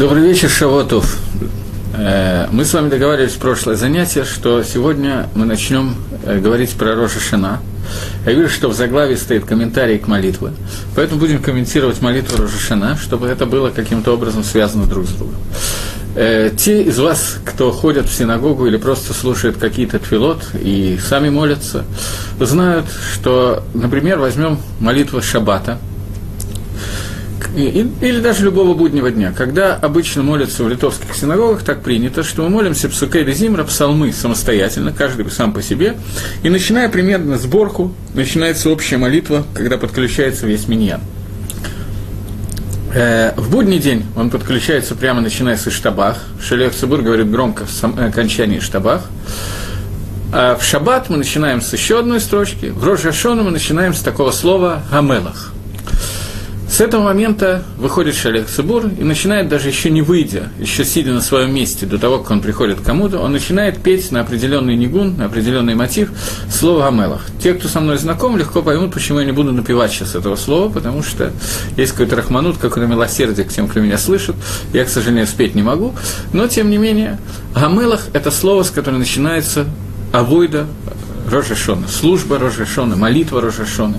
Добрый вечер, Шавотов. Э, мы с вами договаривались в прошлое занятие, что сегодня мы начнем э, говорить про Рожа Шана. Я вижу, что в заглаве стоит комментарий к молитве, поэтому будем комментировать молитву Рожа Шана, чтобы это было каким-то образом связано друг с другом. Э, те из вас, кто ходят в синагогу или просто слушают какие-то твилот и сами молятся, знают, что, например, возьмем молитву Шаббата – или даже любого буднего дня, когда обычно молятся в литовских синагогах, так принято, что мы молимся псукей зимра, псалмы самостоятельно, каждый сам по себе, и начиная примерно сборку, начинается общая молитва, когда подключается весь миньян. Э, в будний день он подключается прямо начиная с Иштабах. Шелех Цибур говорит громко в э, окончании Иштабах. А в шаббат мы начинаем с еще одной строчки, в Рожашона мы начинаем с такого слова «гамелах». С этого момента выходит Шалех Цибур и начинает, даже еще не выйдя, еще сидя на своем месте, до того, как он приходит к кому-то, он начинает петь на определенный нигун, на определенный мотив слово «Амелах». Те, кто со мной знаком, легко поймут, почему я не буду напевать сейчас этого слова, потому что есть какой-то рахманут, какое-то милосердие к тем, кто меня слышит. Я, к сожалению, спеть не могу. Но, тем не менее, «Амелах» – это слово, с которого начинается авойда Рожешона, служба Рожешона, молитва Рожешона.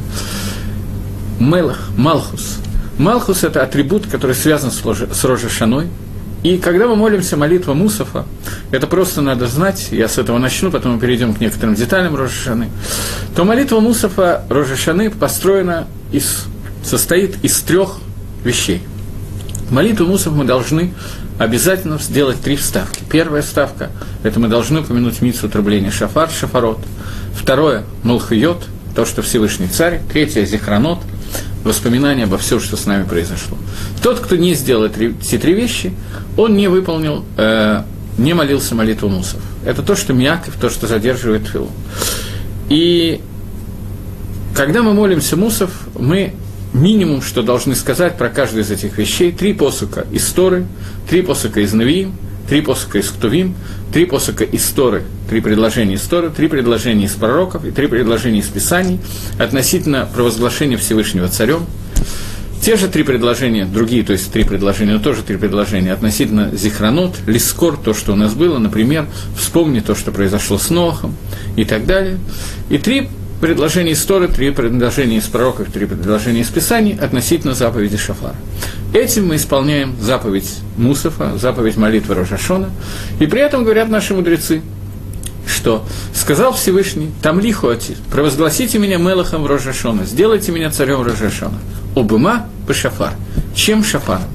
Мелах, Малхус – Малхус – это атрибут, который связан с Рожешаной. И когда мы молимся молитва Мусафа, это просто надо знать, я с этого начну, потом мы перейдем к некоторым деталям Рожешаны, то молитва Мусафа Рожешаны построена из, состоит из трех вещей. Молитву Мусафа мы должны обязательно сделать три вставки. Первая вставка – это мы должны упомянуть митсу трубления шафар, шафарот. Второе – мулхайот, то, что Всевышний царь. Третье – зихранот – воспоминания обо всем, что с нами произошло. Тот, кто не сделал эти три вещи, он не выполнил, э, не молился молитву мусов. Это то, что мяков, то, что задерживает филу. И когда мы молимся мусов, мы минимум, что должны сказать про каждую из этих вещей, три посука из Торы, три посука из Навиим, три посока из Ктувим, три посока из Торы, три предложения из Торы, три предложения из пророков и три предложения из Писаний относительно провозглашения Всевышнего Царем. Те же три предложения, другие, то есть три предложения, но тоже три предложения относительно Зихранот, Лискор, то, что у нас было, например, вспомни то, что произошло с Нохом и так далее. И три предложения из Торы, три предложения из пророков, три предложения из Писаний относительно заповеди Шафара. Этим мы исполняем заповедь Мусафа, заповедь молитвы Рожашона, и при этом говорят наши мудрецы, что сказал Всевышний, там лихуати, провозгласите меня Мелахом Рожашона, сделайте меня царем Рожашона. Обыма по шафар. Чем шафаром?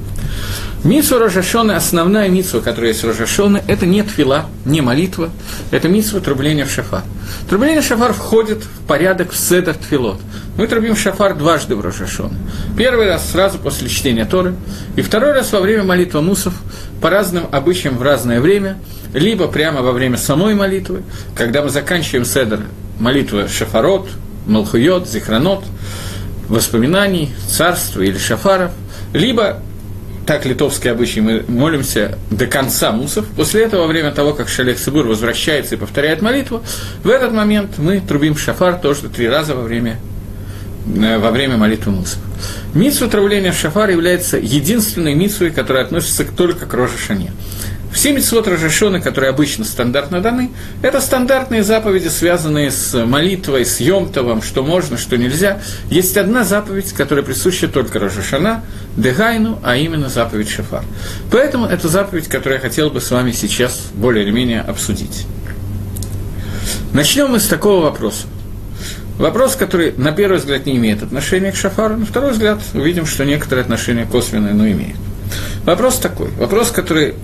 Митсва Рожашона, основная митсва, которая есть Рожашона, это не твила, не молитва, это митсва трубления в шафар. Трубление в шафар входит в порядок в седер твилот. Мы трубим шафар дважды в Рожашона. Первый раз сразу после чтения Торы, и второй раз во время молитвы мусов по разным обычаям в разное время, либо прямо во время самой молитвы, когда мы заканчиваем седер молитвы шафарот, малхуйот, зихранот, воспоминаний, царства или шафаров, либо так литовский обычай, мы молимся до конца мусов. После этого, во время того, как Шалех Сибур возвращается и повторяет молитву, в этот момент мы трубим шафар тоже три раза во время, э, во время молитвы мусов. Митсва травления в шафар является единственной митсвой, которая относится только к Рожешане. Все митцвот Рожешона, которые обычно стандартно даны, это стандартные заповеди, связанные с молитвой, с Йомтовым, что можно, что нельзя. Есть одна заповедь, которая присуща только Рожешана, Дегайну, а именно заповедь Шафар. Поэтому это заповедь, которую я хотел бы с вами сейчас более или менее обсудить. Начнем мы с такого вопроса. Вопрос, который на первый взгляд не имеет отношения к шафару, на второй взгляд увидим, что некоторые отношения косвенные, но имеют. Вопрос такой, вопрос, который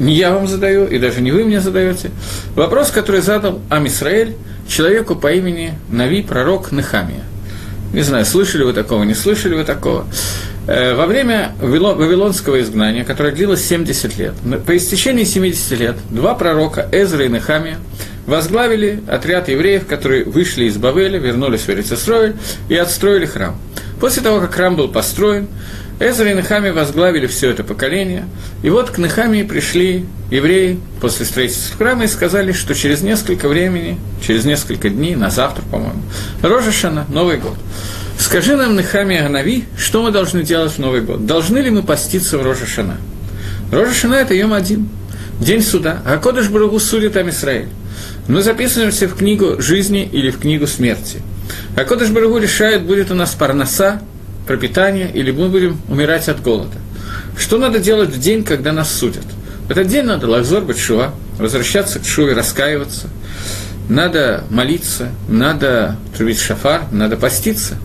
не я вам задаю, и даже не вы мне задаете. Вопрос, который задал Амисраэль человеку по имени Нави, пророк Нехамия. Не знаю, слышали вы такого, не слышали вы такого. Э, во время Вавилонского изгнания, которое длилось 70 лет, по истечении 70 лет, два пророка, Эзра и Нехамия, возглавили отряд евреев, которые вышли из Бавеля, вернулись в Эрицесроиль и отстроили храм. После того, как храм был построен, Эзра и Нехами возглавили все это поколение, и вот к Нехамии пришли евреи после строительства храма и сказали, что через несколько времени, через несколько дней, на завтра, по-моему, Рожешана, Новый год. Скажи нам, Нехами Аганави, что мы должны делать в Новый год? Должны ли мы поститься в Рожешана? Рожа Шана – это Йом один, день суда. А Кодыш Барагу судит Амисраэль. Мы записываемся в книгу жизни или в книгу смерти. А Кодыш Барагу решает, будет у нас парноса, пропитание, или мы будем умирать от голода. Что надо делать в день, когда нас судят? В этот день надо лахзор бачува, возвращаться к шуве, раскаиваться. Надо молиться, надо трубить шафар, надо поститься.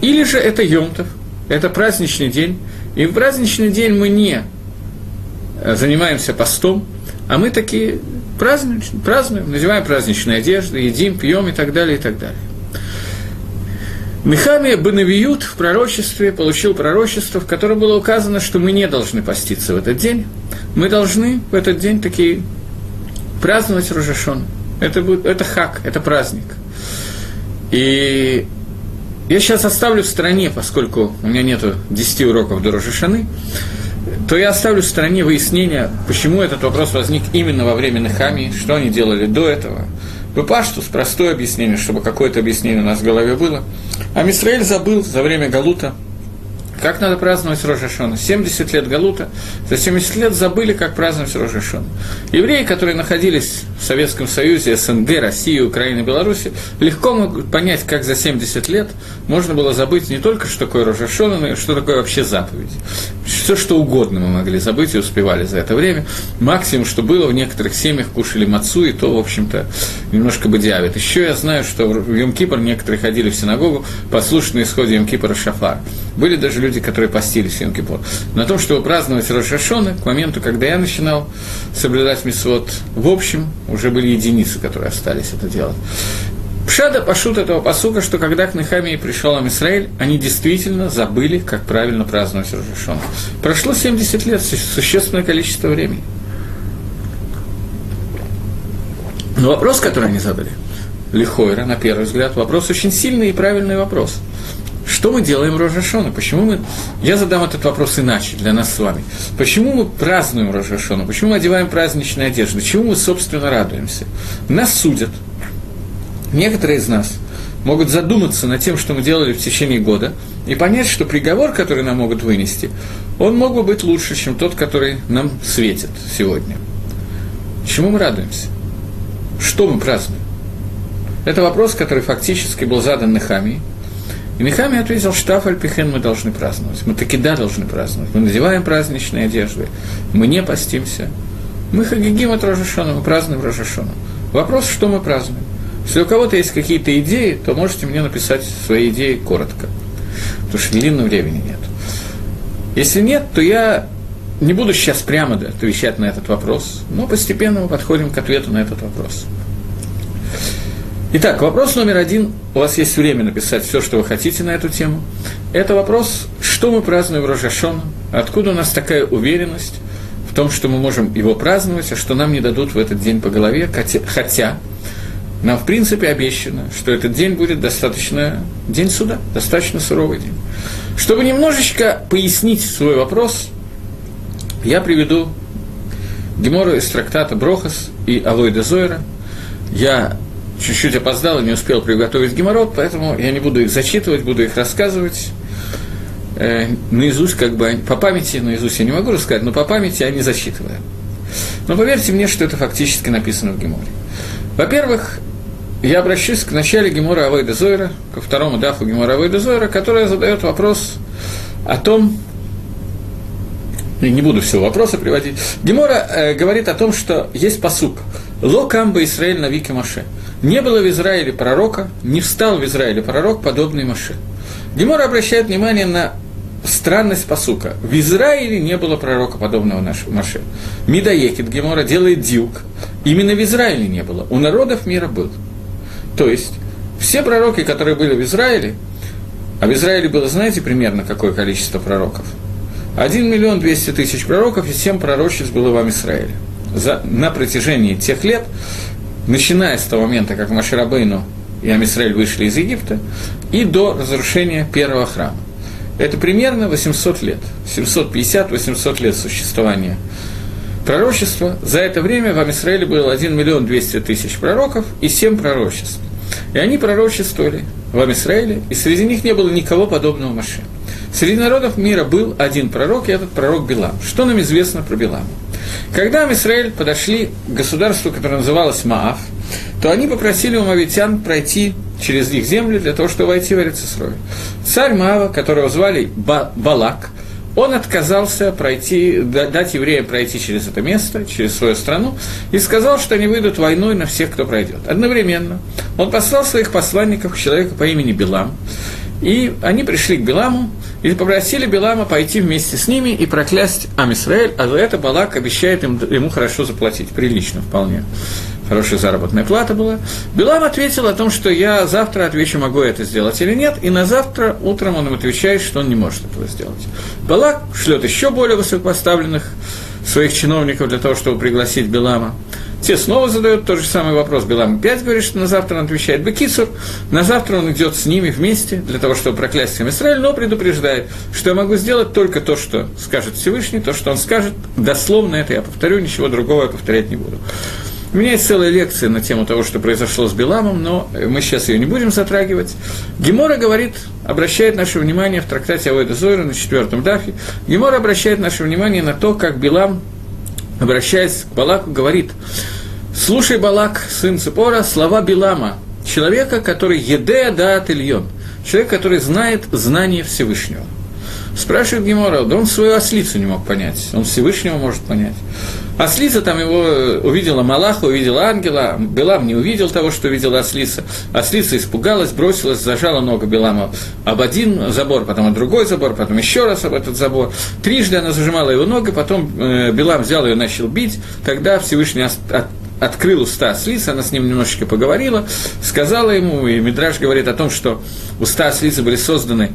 Или же это Йомтов, это праздничный день, и в праздничный день мы не э, занимаемся постом, а мы такие празднуем, празднуем, надеваем праздничные одежды, едим, пьем и так далее, и так далее. Мехамия Банавиют в пророчестве получил пророчество, в котором было указано, что мы не должны поститься в этот день. Мы должны в этот день такие праздновать Рожашон. Это, будет, это хак, это праздник. И я сейчас оставлю в стороне, поскольку у меня нету 10 уроков до Рожешаны, то я оставлю в стороне выяснения, почему этот вопрос возник именно во время Нехамии, что они делали до этого. Паштус, простое объяснение, чтобы какое-то объяснение у нас в голове было. А Мисраэль забыл за время Галута – как надо праздновать Рожашона? 70 лет Галута, за 70 лет забыли, как праздновать Рожашона. Евреи, которые находились в Советском Союзе, СНГ, России, Украины, Беларуси, легко могут понять, как за 70 лет можно было забыть не только, что такое Рожашона, но и что такое вообще заповедь. Все, что угодно мы могли забыть и успевали за это время. Максимум, что было, в некоторых семьях кушали мацу, и то, в общем-то, немножко бы диавит. Еще я знаю, что в Йом-Кипр некоторые ходили в синагогу послушать на исходе Йом-Кипра шафар. Были даже люди, которые постились в Йом-Кипур. На том, чтобы праздновать Рошашоны, к моменту, когда я начинал соблюдать Мисвод, в общем, уже были единицы, которые остались это делать. Пшада пошут этого посука, что когда к Нехамии пришел Амисраэль, они действительно забыли, как правильно праздновать Рожешон. Прошло 70 лет, существенное количество времени. Но вопрос, который они задали, Лихойра, на первый взгляд, вопрос очень сильный и правильный вопрос – что мы делаем Рожашона? Почему мы... Я задам этот вопрос иначе для нас с вами. Почему мы празднуем Рожашона? Почему мы одеваем праздничные одежды? Чему мы, собственно, радуемся? Нас судят. Некоторые из нас могут задуматься над тем, что мы делали в течение года, и понять, что приговор, который нам могут вынести, он мог бы быть лучше, чем тот, который нам светит сегодня. Чему мы радуемся? Что мы празднуем? Это вопрос, который фактически был задан Нехамии – и Михами ответил, что Альпихен мы должны праздновать. Мы таки да должны праздновать. Мы надеваем праздничные одежды, мы не постимся. Мы хагигим от Рожашона, мы празднуем Рожашона. Вопрос, что мы празднуем. Если у кого-то есть какие-то идеи, то можете мне написать свои идеи коротко, потому что длинного времени нет. Если нет, то я не буду сейчас прямо отвечать на этот вопрос, но постепенно мы подходим к ответу на этот вопрос. Итак, вопрос номер один. У вас есть время написать все, что вы хотите на эту тему. Это вопрос, что мы празднуем Рожашон, откуда у нас такая уверенность в том, что мы можем его праздновать, а что нам не дадут в этот день по голове, хотя нам, в принципе, обещано, что этот день будет достаточно день суда, достаточно суровый день. Чтобы немножечко пояснить свой вопрос, я приведу Гемору из трактата Брохас и Алойда Зойра. Я чуть-чуть опоздал и не успел приготовить геморрот, поэтому я не буду их зачитывать, буду их рассказывать э, наизусть, как бы по памяти, наизусть я не могу рассказать, но по памяти я не зачитываю. Но поверьте мне, что это фактически написано в Геморе. Во-первых, я обращусь к начале Гемора Авейда Зойра, ко второму дафу Гемора Авейда Зойра, которая задает вопрос о том, не буду всего вопроса приводить. Гемора э, говорит о том, что есть посук. Ло камба Исраэль на Вики Маше – не было в Израиле пророка, не встал в Израиле пророк, подобный Маше. Гемора обращает внимание на странность посука. В Израиле не было пророка, подобного нашему Маше. Мидаекит Гемора делает дюк. Именно в Израиле не было. У народов мира был. То есть, все пророки, которые были в Израиле, а в Израиле было, знаете, примерно какое количество пророков? 1 миллион 200 тысяч пророков и 7 пророчеств было в Израиле. За, на протяжении тех лет начиная с того момента, как Маширабейну и Амисраэль вышли из Египта, и до разрушения первого храма. Это примерно 800 лет, 750-800 лет существования пророчества. За это время в Амисраэле было 1 миллион 200 тысяч пророков и 7 пророчеств. И они пророчествовали в Амисраэле, и среди них не было никого подобного Маше. Среди народов мира был один пророк, и этот пророк Билам. Что нам известно про Билама? Когда Израиль подошли к государству, которое называлось Маав, то они попросили у мавитян пройти через их землю для того, чтобы войти в Эрицесрой. Царь Маава, которого звали ба Балак, он отказался пройти, дать евреям пройти через это место, через свою страну, и сказал, что они выйдут войной на всех, кто пройдет. Одновременно он послал своих посланников к человеку по имени Билам, и они пришли к Биламу и попросили Билама пойти вместе с ними и проклясть Амисраэль, а за это Балак обещает им, ему хорошо заплатить, прилично вполне хорошая заработная плата была. Билам ответил о том, что я завтра отвечу, могу это сделать или нет, и на завтра утром он им отвечает, что он не может этого сделать. Балак шлет еще более высокопоставленных своих чиновников для того, чтобы пригласить Билама. Те снова задают тот же самый вопрос. Билам опять говорит, что на завтра он отвечает Бекицур. На завтра он идет с ними вместе для того, чтобы проклясть всем Израиль, но предупреждает, что я могу сделать только то, что скажет Всевышний, то, что он скажет. Дословно это я повторю, ничего другого я повторять не буду. У меня есть целая лекция на тему того, что произошло с Биламом, но мы сейчас ее не будем затрагивать. Гемора говорит, обращает наше внимание в трактате Авойда Зойра на четвертом дафе, Гемора обращает наше внимание на то, как Билам, обращаясь к Балаку, говорит, «Слушай, Балак, сын Цепора, слова Билама, человека, который еде даат Ильон, человек, который знает знание Всевышнего». Спрашивает Гемора, да он свою ослицу не мог понять, он Всевышнего может понять. Ослица там его э, увидела Малаха, увидела ангела, Белам не увидел того, что увидела ослица. Ослица испугалась, бросилась, зажала ногу Белама об один забор, потом об другой забор, потом еще раз об этот забор. Трижды она зажимала его ногу, потом э, Белам взял ее и начал бить. Тогда Всевышний от, открыл уста ослицы, она с ним немножечко поговорила, сказала ему, и Мидраж говорит о том, что уста ослицы были созданы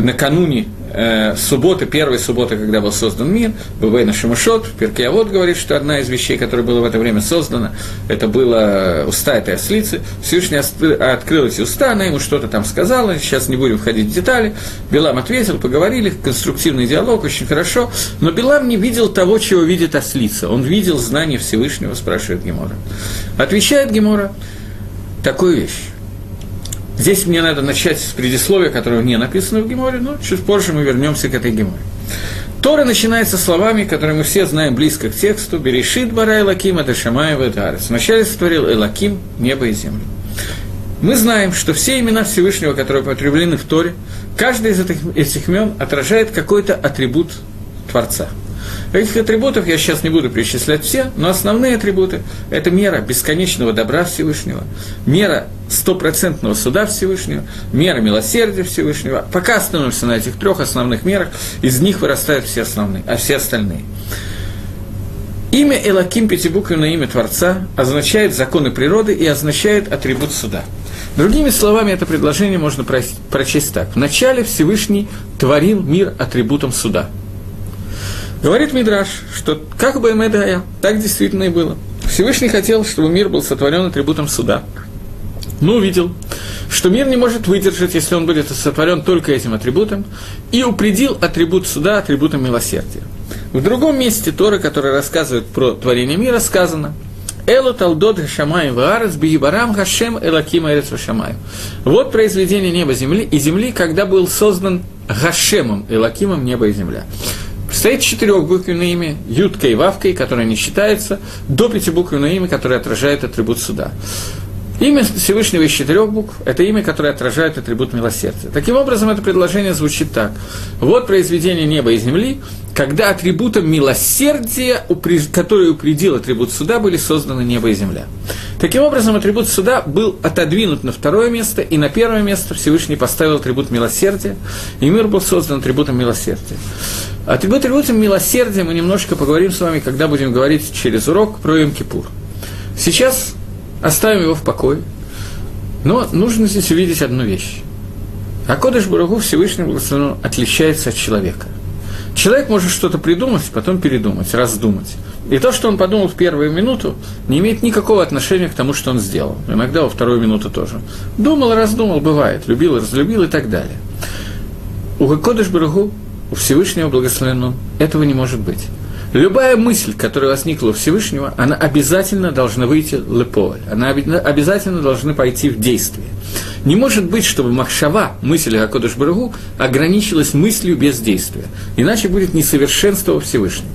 накануне э, субботы, первой субботы, когда был создан мир, Бувейна Шамашот, Перкиавод говорит, что одна из вещей, которая была в это время создана, это было уста этой ослицы. Всевышний открыл эти уста, она ему что-то там сказала, сейчас не будем входить в детали. Билам ответил, поговорили, конструктивный диалог, очень хорошо, но Билам не видел того, чего видит ослица. Он видел знание Всевышнего, спрашивает Гемора. Отвечает Гемора такую вещь. Здесь мне надо начать с предисловия, которое не написано в Геморе, но чуть позже мы вернемся к этой Геморе. Тора начинается словами, которые мы все знаем близко к тексту «Берешит бара Элаким, это Шамаев, это Арес». Вначале сотворил Элаким небо и землю. Мы знаем, что все имена Всевышнего, которые употреблены в Торе, каждый из этих, этих имен отражает какой-то атрибут Творца – Этих атрибутов я сейчас не буду перечислять все, но основные атрибуты – это мера бесконечного добра Всевышнего, мера стопроцентного суда Всевышнего, мера милосердия Всевышнего. Пока остановимся на этих трех основных мерах, из них вырастают все основные, а все остальные. Имя Элаким, пятибуквенное имя Творца, означает законы природы и означает атрибут суда. Другими словами, это предложение можно прочесть так. Вначале Всевышний творил мир атрибутом суда – Говорит Мидраш, что как бы Эмедая, так действительно и было. Всевышний хотел, чтобы мир был сотворен атрибутом суда. Но увидел, что мир не может выдержать, если он будет сотворен только этим атрибутом, и упредил атрибут суда атрибутом милосердия. В другом месте Тора, который рассказывает про творение мира, сказано «Элу талдот шамай ваарес биибарам гашем элаким эрец шамай». Вот произведение неба земли и земли, когда был создан Гашемом, Элакимом неба и земля. Стоит четырехбуквенное имя, юткой и вавкой, которое не считается, до пятибуквенное имя, которое отражает атрибут суда. Имя Всевышнего из четырех букв – это имя, которое отражает атрибут милосердия. Таким образом, это предложение звучит так. Вот произведение неба и земли, когда атрибутом милосердия, который упредил атрибут суда, были созданы небо и земля. Таким образом, атрибут суда был отодвинут на второе место, и на первое место Всевышний поставил атрибут милосердия, и мир был создан атрибутом милосердия. Атрибут атрибутом милосердия мы немножко поговорим с вами, когда будем говорить через урок про Йом-Кипур. Сейчас оставим его в покое, но нужно здесь увидеть одну вещь. Акодыш Барагу Всевышний Благословен отличается от человека. Человек может что-то придумать, потом передумать, раздумать. И то, что он подумал в первую минуту, не имеет никакого отношения к тому, что он сделал. Иногда во вторую минуту тоже. Думал, раздумал, бывает, любил, разлюбил и так далее. У Кодыш Барагу, у Всевышнего Благословенного, этого не может быть. Любая мысль, которая возникла у Всевышнего, она обязательно должна выйти леполь, она обязательно должна пойти в действие. Не может быть, чтобы Махшава, мысль о Кодыш Барагу, ограничилась мыслью без действия. Иначе будет несовершенство Всевышнего.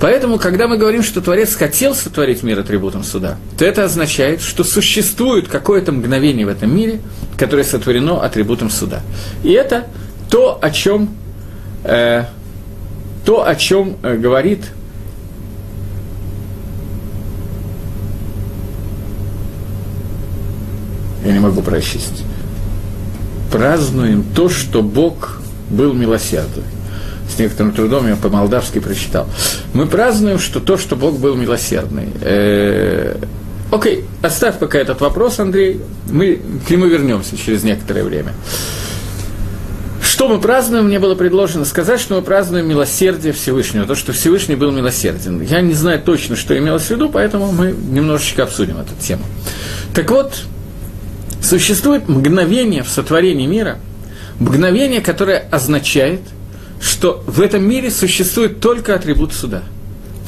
Поэтому, когда мы говорим, что Творец хотел сотворить мир атрибутом суда, то это означает, что существует какое-то мгновение в этом мире, которое сотворено атрибутом суда. И это то, о чем, э, то, о чем э, говорит я не могу прочесть. Празднуем то, что Бог был милосердный с некоторым трудом я по-молдавски прочитал. Мы празднуем, что то, что Бог был милосердный. Э, окей, оставь пока этот вопрос, Андрей, мы к нему вернемся через некоторое время. Что мы празднуем, мне было предложено сказать, что мы празднуем милосердие Всевышнего, то, что Всевышний был милосерден. Я не знаю точно, что имелось в виду, поэтому мы немножечко обсудим эту тему. Так вот, существует мгновение в сотворении мира, мгновение, которое означает – что в этом мире существует только атрибут суда.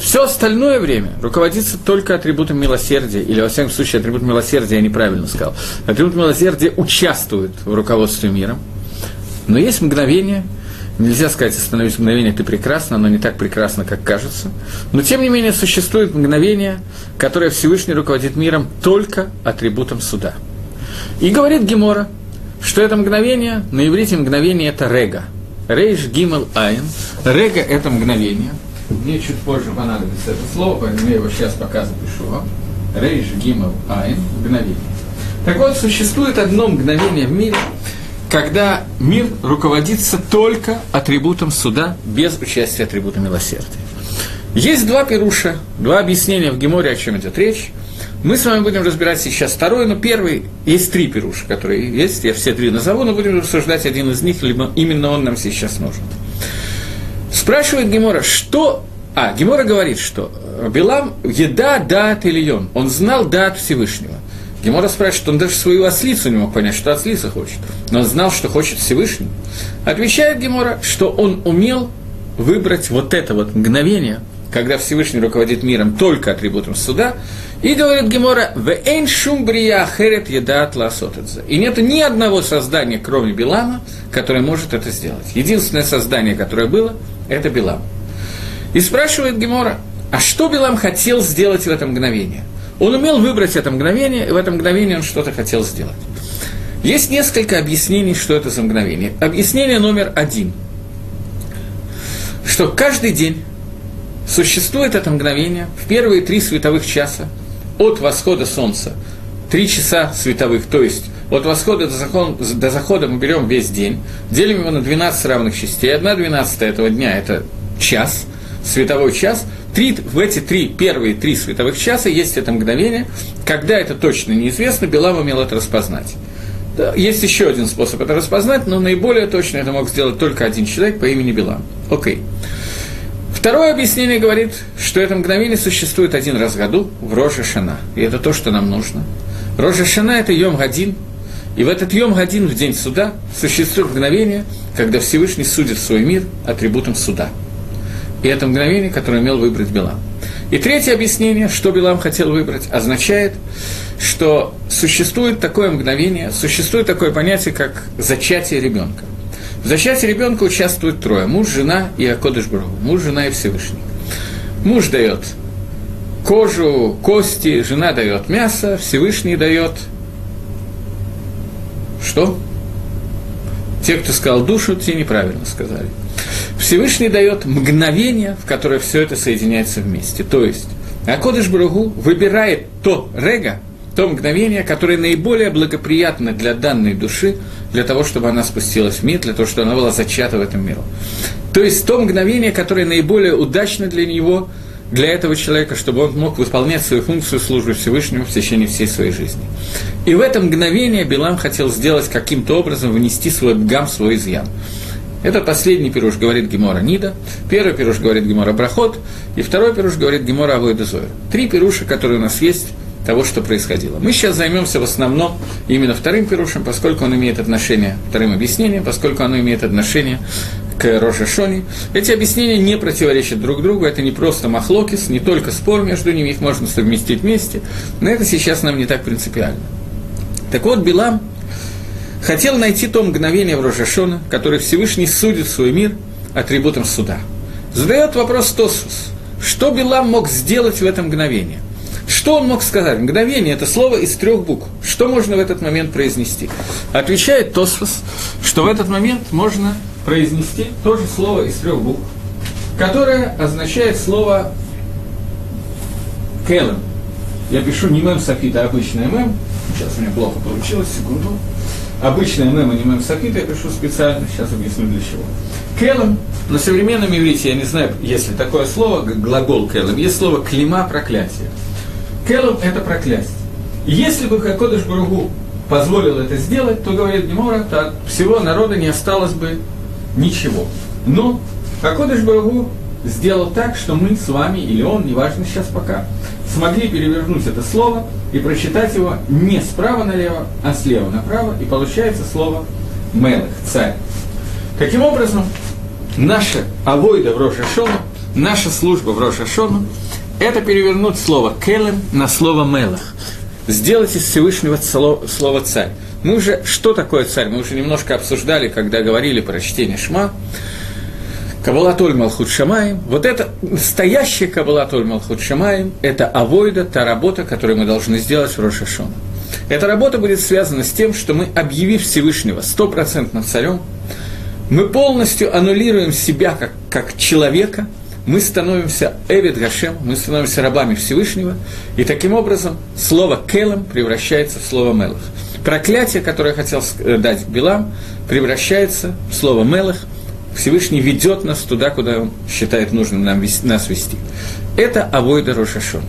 Все остальное время руководится только атрибутом милосердия, или, во всяком случае, атрибут милосердия я неправильно сказал. Атрибут милосердия участвует в руководстве миром, но есть мгновение, нельзя сказать, остановить мгновение, ты прекрасно, оно не так прекрасно, как кажется, но, тем не менее, существует мгновение, которое Всевышний руководит миром только атрибутом суда. И говорит Гемора, что это мгновение, на иврите мгновение – это рега – Рейш Гимел Айн. Рега – это мгновение. Мне чуть позже понадобится это слово, поэтому я его сейчас пока запишу вам. Рейш Гимел Айн – мгновение. Так вот, существует одно мгновение в мире, когда мир руководится только атрибутом суда, без участия атрибута милосердия. Есть два пируша, два объяснения в Геморе, о чем идет речь – мы с вами будем разбирать сейчас второй, но первый, есть три пируша, которые есть, я все три назову, но будем рассуждать один из них, либо именно он нам сейчас нужен. Спрашивает Гемора, что... А, Гемора говорит, что Билам еда дат Ильон, он знал дат Всевышнего. Гемора спрашивает, что он даже свою ослицу не мог понять, что ослица хочет, но он знал, что хочет Всевышний. Отвечает Гемора, что он умел выбрать вот это вот мгновение, когда Всевышний руководит миром только атрибутом суда, и говорит Гемора, в шум херет едат ласотедзе. И нет ни одного создания, кроме Билама, которое может это сделать. Единственное создание, которое было, это Билам. И спрашивает Гемора, а что Билам хотел сделать в это мгновение? Он умел выбрать это мгновение, и в это мгновение он что-то хотел сделать. Есть несколько объяснений, что это за мгновение. Объяснение номер один, что каждый день существует это мгновение в первые три световых часа – от восхода солнца три часа световых, то есть от восхода до, закон, до захода мы берем весь день, делим его на 12 равных частей, одна двенадцатая этого дня – это час, световой час, три, в эти три, первые три световых часа есть это мгновение, когда это точно неизвестно, Белам умел это распознать. Есть еще один способ это распознать, но наиболее точно это мог сделать только один человек по имени Белам. Окей. Второе объяснение говорит, что это мгновение существует один раз в году, в Рожа Шана. И это то, что нам нужно. Рожа Шана – это Йом Гадин. И в этот Йом Гадин, в день суда, существует мгновение, когда Всевышний судит свой мир атрибутом суда. И это мгновение, которое имел выбрать Билам. И третье объяснение, что Билам хотел выбрать, означает, что существует такое мгновение, существует такое понятие, как зачатие ребенка. В зачатии ребенка участвуют трое. Муж, жена и Акодыш Брагу. Муж, жена и Всевышний. Муж дает кожу, кости, жена дает мясо, Всевышний дает что? Те, кто сказал душу, те неправильно сказали. Всевышний дает мгновение, в которое все это соединяется вместе. То есть, Акодыш Брагу выбирает то рега, то мгновение, которое наиболее благоприятно для данной души, для того, чтобы она спустилась в мир, для того, чтобы она была зачата в этом миру. То есть то мгновение, которое наиболее удачно для него, для этого человека, чтобы он мог выполнять свою функцию службы Всевышнему в течение всей своей жизни. И в это мгновение Билам хотел сделать каким-то образом, внести свой гам, свой изъян. Это последний пируш, говорит Гемора Нида, первый пируш говорит Гемора Брахот, и второй пируш говорит Гемора Авойдезоя. Три пируша, которые у нас есть того, что происходило. Мы сейчас займемся в основном именно вторым пирушем, поскольку он имеет отношение, вторым объяснением, поскольку оно имеет отношение к Рожешоне. Эти объяснения не противоречат друг другу, это не просто махлокис, не только спор между ними, их можно совместить вместе, но это сейчас нам не так принципиально. Так вот, Билам хотел найти то мгновение в Рожашона, которое Всевышний судит свой мир атрибутом суда. Задает вопрос Тосус, что Билам мог сделать в это мгновение? Что он мог сказать? Мгновение – это слово из трех букв. Что можно в этот момент произнести? Отвечает Тосфос, что в этот момент можно произнести то же слово из трех букв, которое означает слово «келем». Я пишу не мем софита, а обычное мем. Сейчас у меня плохо получилось, секунду. Обычное мем, а не мем софита, я пишу специально, сейчас объясню для чего. Келем, на современном иврите, я не знаю, есть ли такое слово, глагол келем, есть слово клима проклятие. Келем – это проклятие. Если бы Хакодыш Баругу позволил это сделать, то, говорит Гемора, от всего народа не осталось бы ничего. Но Хакодыш Баругу сделал так, что мы с вами, или он, неважно сейчас пока, смогли перевернуть это слово и прочитать его не справа налево, а слева направо, и получается слово «мелых», «царь». Таким образом, наша авойда в Рошашону, наша служба в Рошашону – это перевернуть слово «келем» на слово «мелах», сделать из Всевышнего слово «царь». Мы уже, что такое царь, мы уже немножко обсуждали, когда говорили про чтение Шма, Кабалатоль Малхут Шамаем, вот это настоящая Кабалатоль Малхут Шамаем, это авойда, та работа, которую мы должны сделать в Рошашон. Эта работа будет связана с тем, что мы, объявив Всевышнего стопроцентным царем, мы полностью аннулируем себя как, как человека, мы становимся Эвид Гашем, мы становимся рабами Всевышнего, и таким образом слово Келем превращается в слово Мелах. Проклятие, которое хотел дать Билам, превращается в слово Мелах – Всевышний ведет нас туда, куда он считает нужным нам, нас вести. Это авойда Рошашона.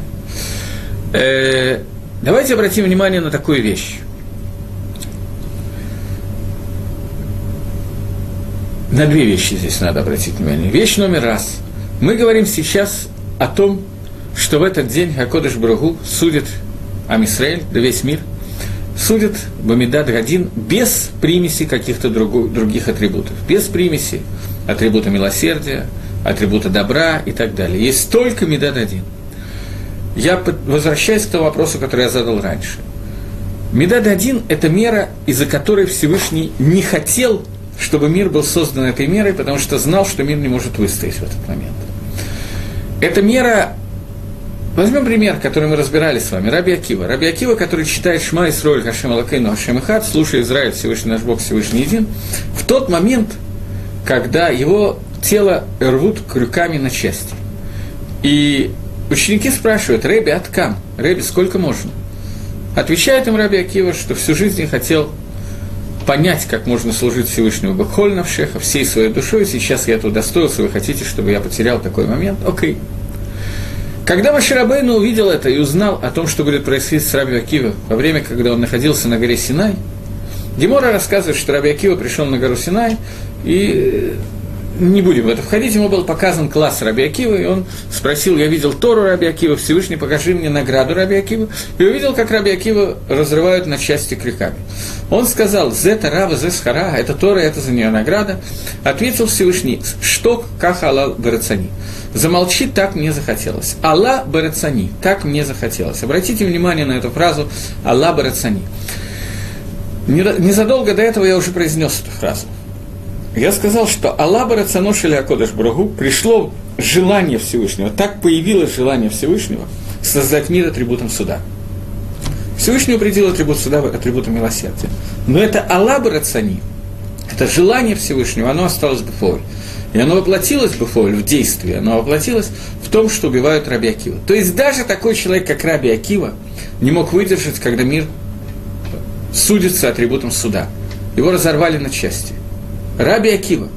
Э, давайте обратим внимание на такую вещь. На две вещи здесь надо обратить внимание. Вещь номер раз. Мы говорим сейчас о том, что в этот день Хакодыш Брагу судит Амисраэль, да весь мир, судит Бамидад Гадин без примеси каких-то других атрибутов, без примеси атрибута милосердия, атрибута добра и так далее. Есть только Медад один. Я возвращаюсь к тому вопросу, который я задал раньше. Медад один – это мера, из-за которой Всевышний не хотел, чтобы мир был создан этой мерой, потому что знал, что мир не может выстоять в этот момент. Эта мера Возьмем пример, который мы разбирали с вами. Раби Акива. Раби Акива, который читает Шма Исроэль Хашем Алакейну Хашем Ихад, слушая Израиль Всевышний наш Бог Всевышний Един, в тот момент, когда его тело рвут крюками на части. И ученики спрашивают, Рэби, откам? Рэби, сколько можно? Отвечает им Раби Акива, что всю жизнь я хотел понять, как можно служить Всевышнему Бахоль Навшеха, всей своей душой, сейчас я это удостоился, вы хотите, чтобы я потерял такой момент? Окей. Okay. Когда Маширабейну увидел это и узнал о том, что будет происходить с Раби Акива во время, когда он находился на горе Синай, Гемора рассказывает, что Раби Акива пришел на гору Синай и не будем в это входить, ему был показан класс Раби Акива, и он спросил, я видел Тору Раби Акива, Всевышний, покажи мне награду Раби Акива, и увидел, как Раби Акива разрывают на части криками. Он сказал, «Зета Рава, зе схара, это Тора, это за нее награда». Ответил Всевышний, «Что, как Аллах Барацани?» Замолчи, так мне захотелось. Алла Барацани, так мне захотелось. Обратите внимание на эту фразу Алла Барацани. Незадолго до этого я уже произнес эту фразу я сказал, что Аллах Барацаноши Акодыш Брагу пришло желание Всевышнего, так появилось желание Всевышнего создать мир атрибутом суда. Всевышний определил атрибут суда атрибутом милосердия. Но это Аллах Барацани, это желание Всевышнего, оно осталось бы Бефоль. И оно воплотилось бы Бефоль в действии, оно воплотилось в том, что убивают Раби Акива. То есть даже такой человек, как Раби Акива, не мог выдержать, когда мир судится атрибутом суда. Его разорвали на части. Раби Акива.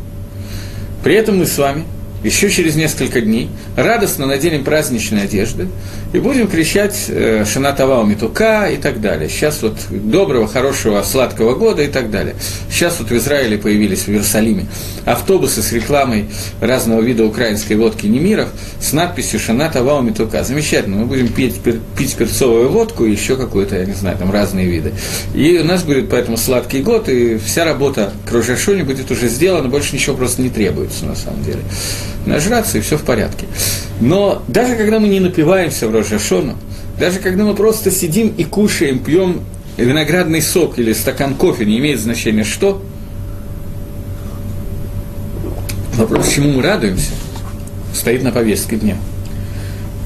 При этом мы с вами еще через несколько дней радостно наденем праздничные одежды и будем кричать э, «Шанатавау Митука» и так далее. Сейчас вот доброго, хорошего, сладкого года и так далее. Сейчас вот в Израиле появились в Иерусалиме автобусы с рекламой разного вида украинской водки Немиров с надписью «Шанатавау Митука». Замечательно, мы будем пить, пить перцовую водку и еще какую-то, я не знаю, там разные виды. И у нас будет поэтому сладкий год, и вся работа к Рожашоне будет уже сделана, больше ничего просто не требуется на самом деле нажраться, и все в порядке. Но даже когда мы не напиваемся в Рожашону, даже когда мы просто сидим и кушаем, пьем виноградный сок или стакан кофе, не имеет значения что. Вопрос, чему мы радуемся, стоит на повестке дня.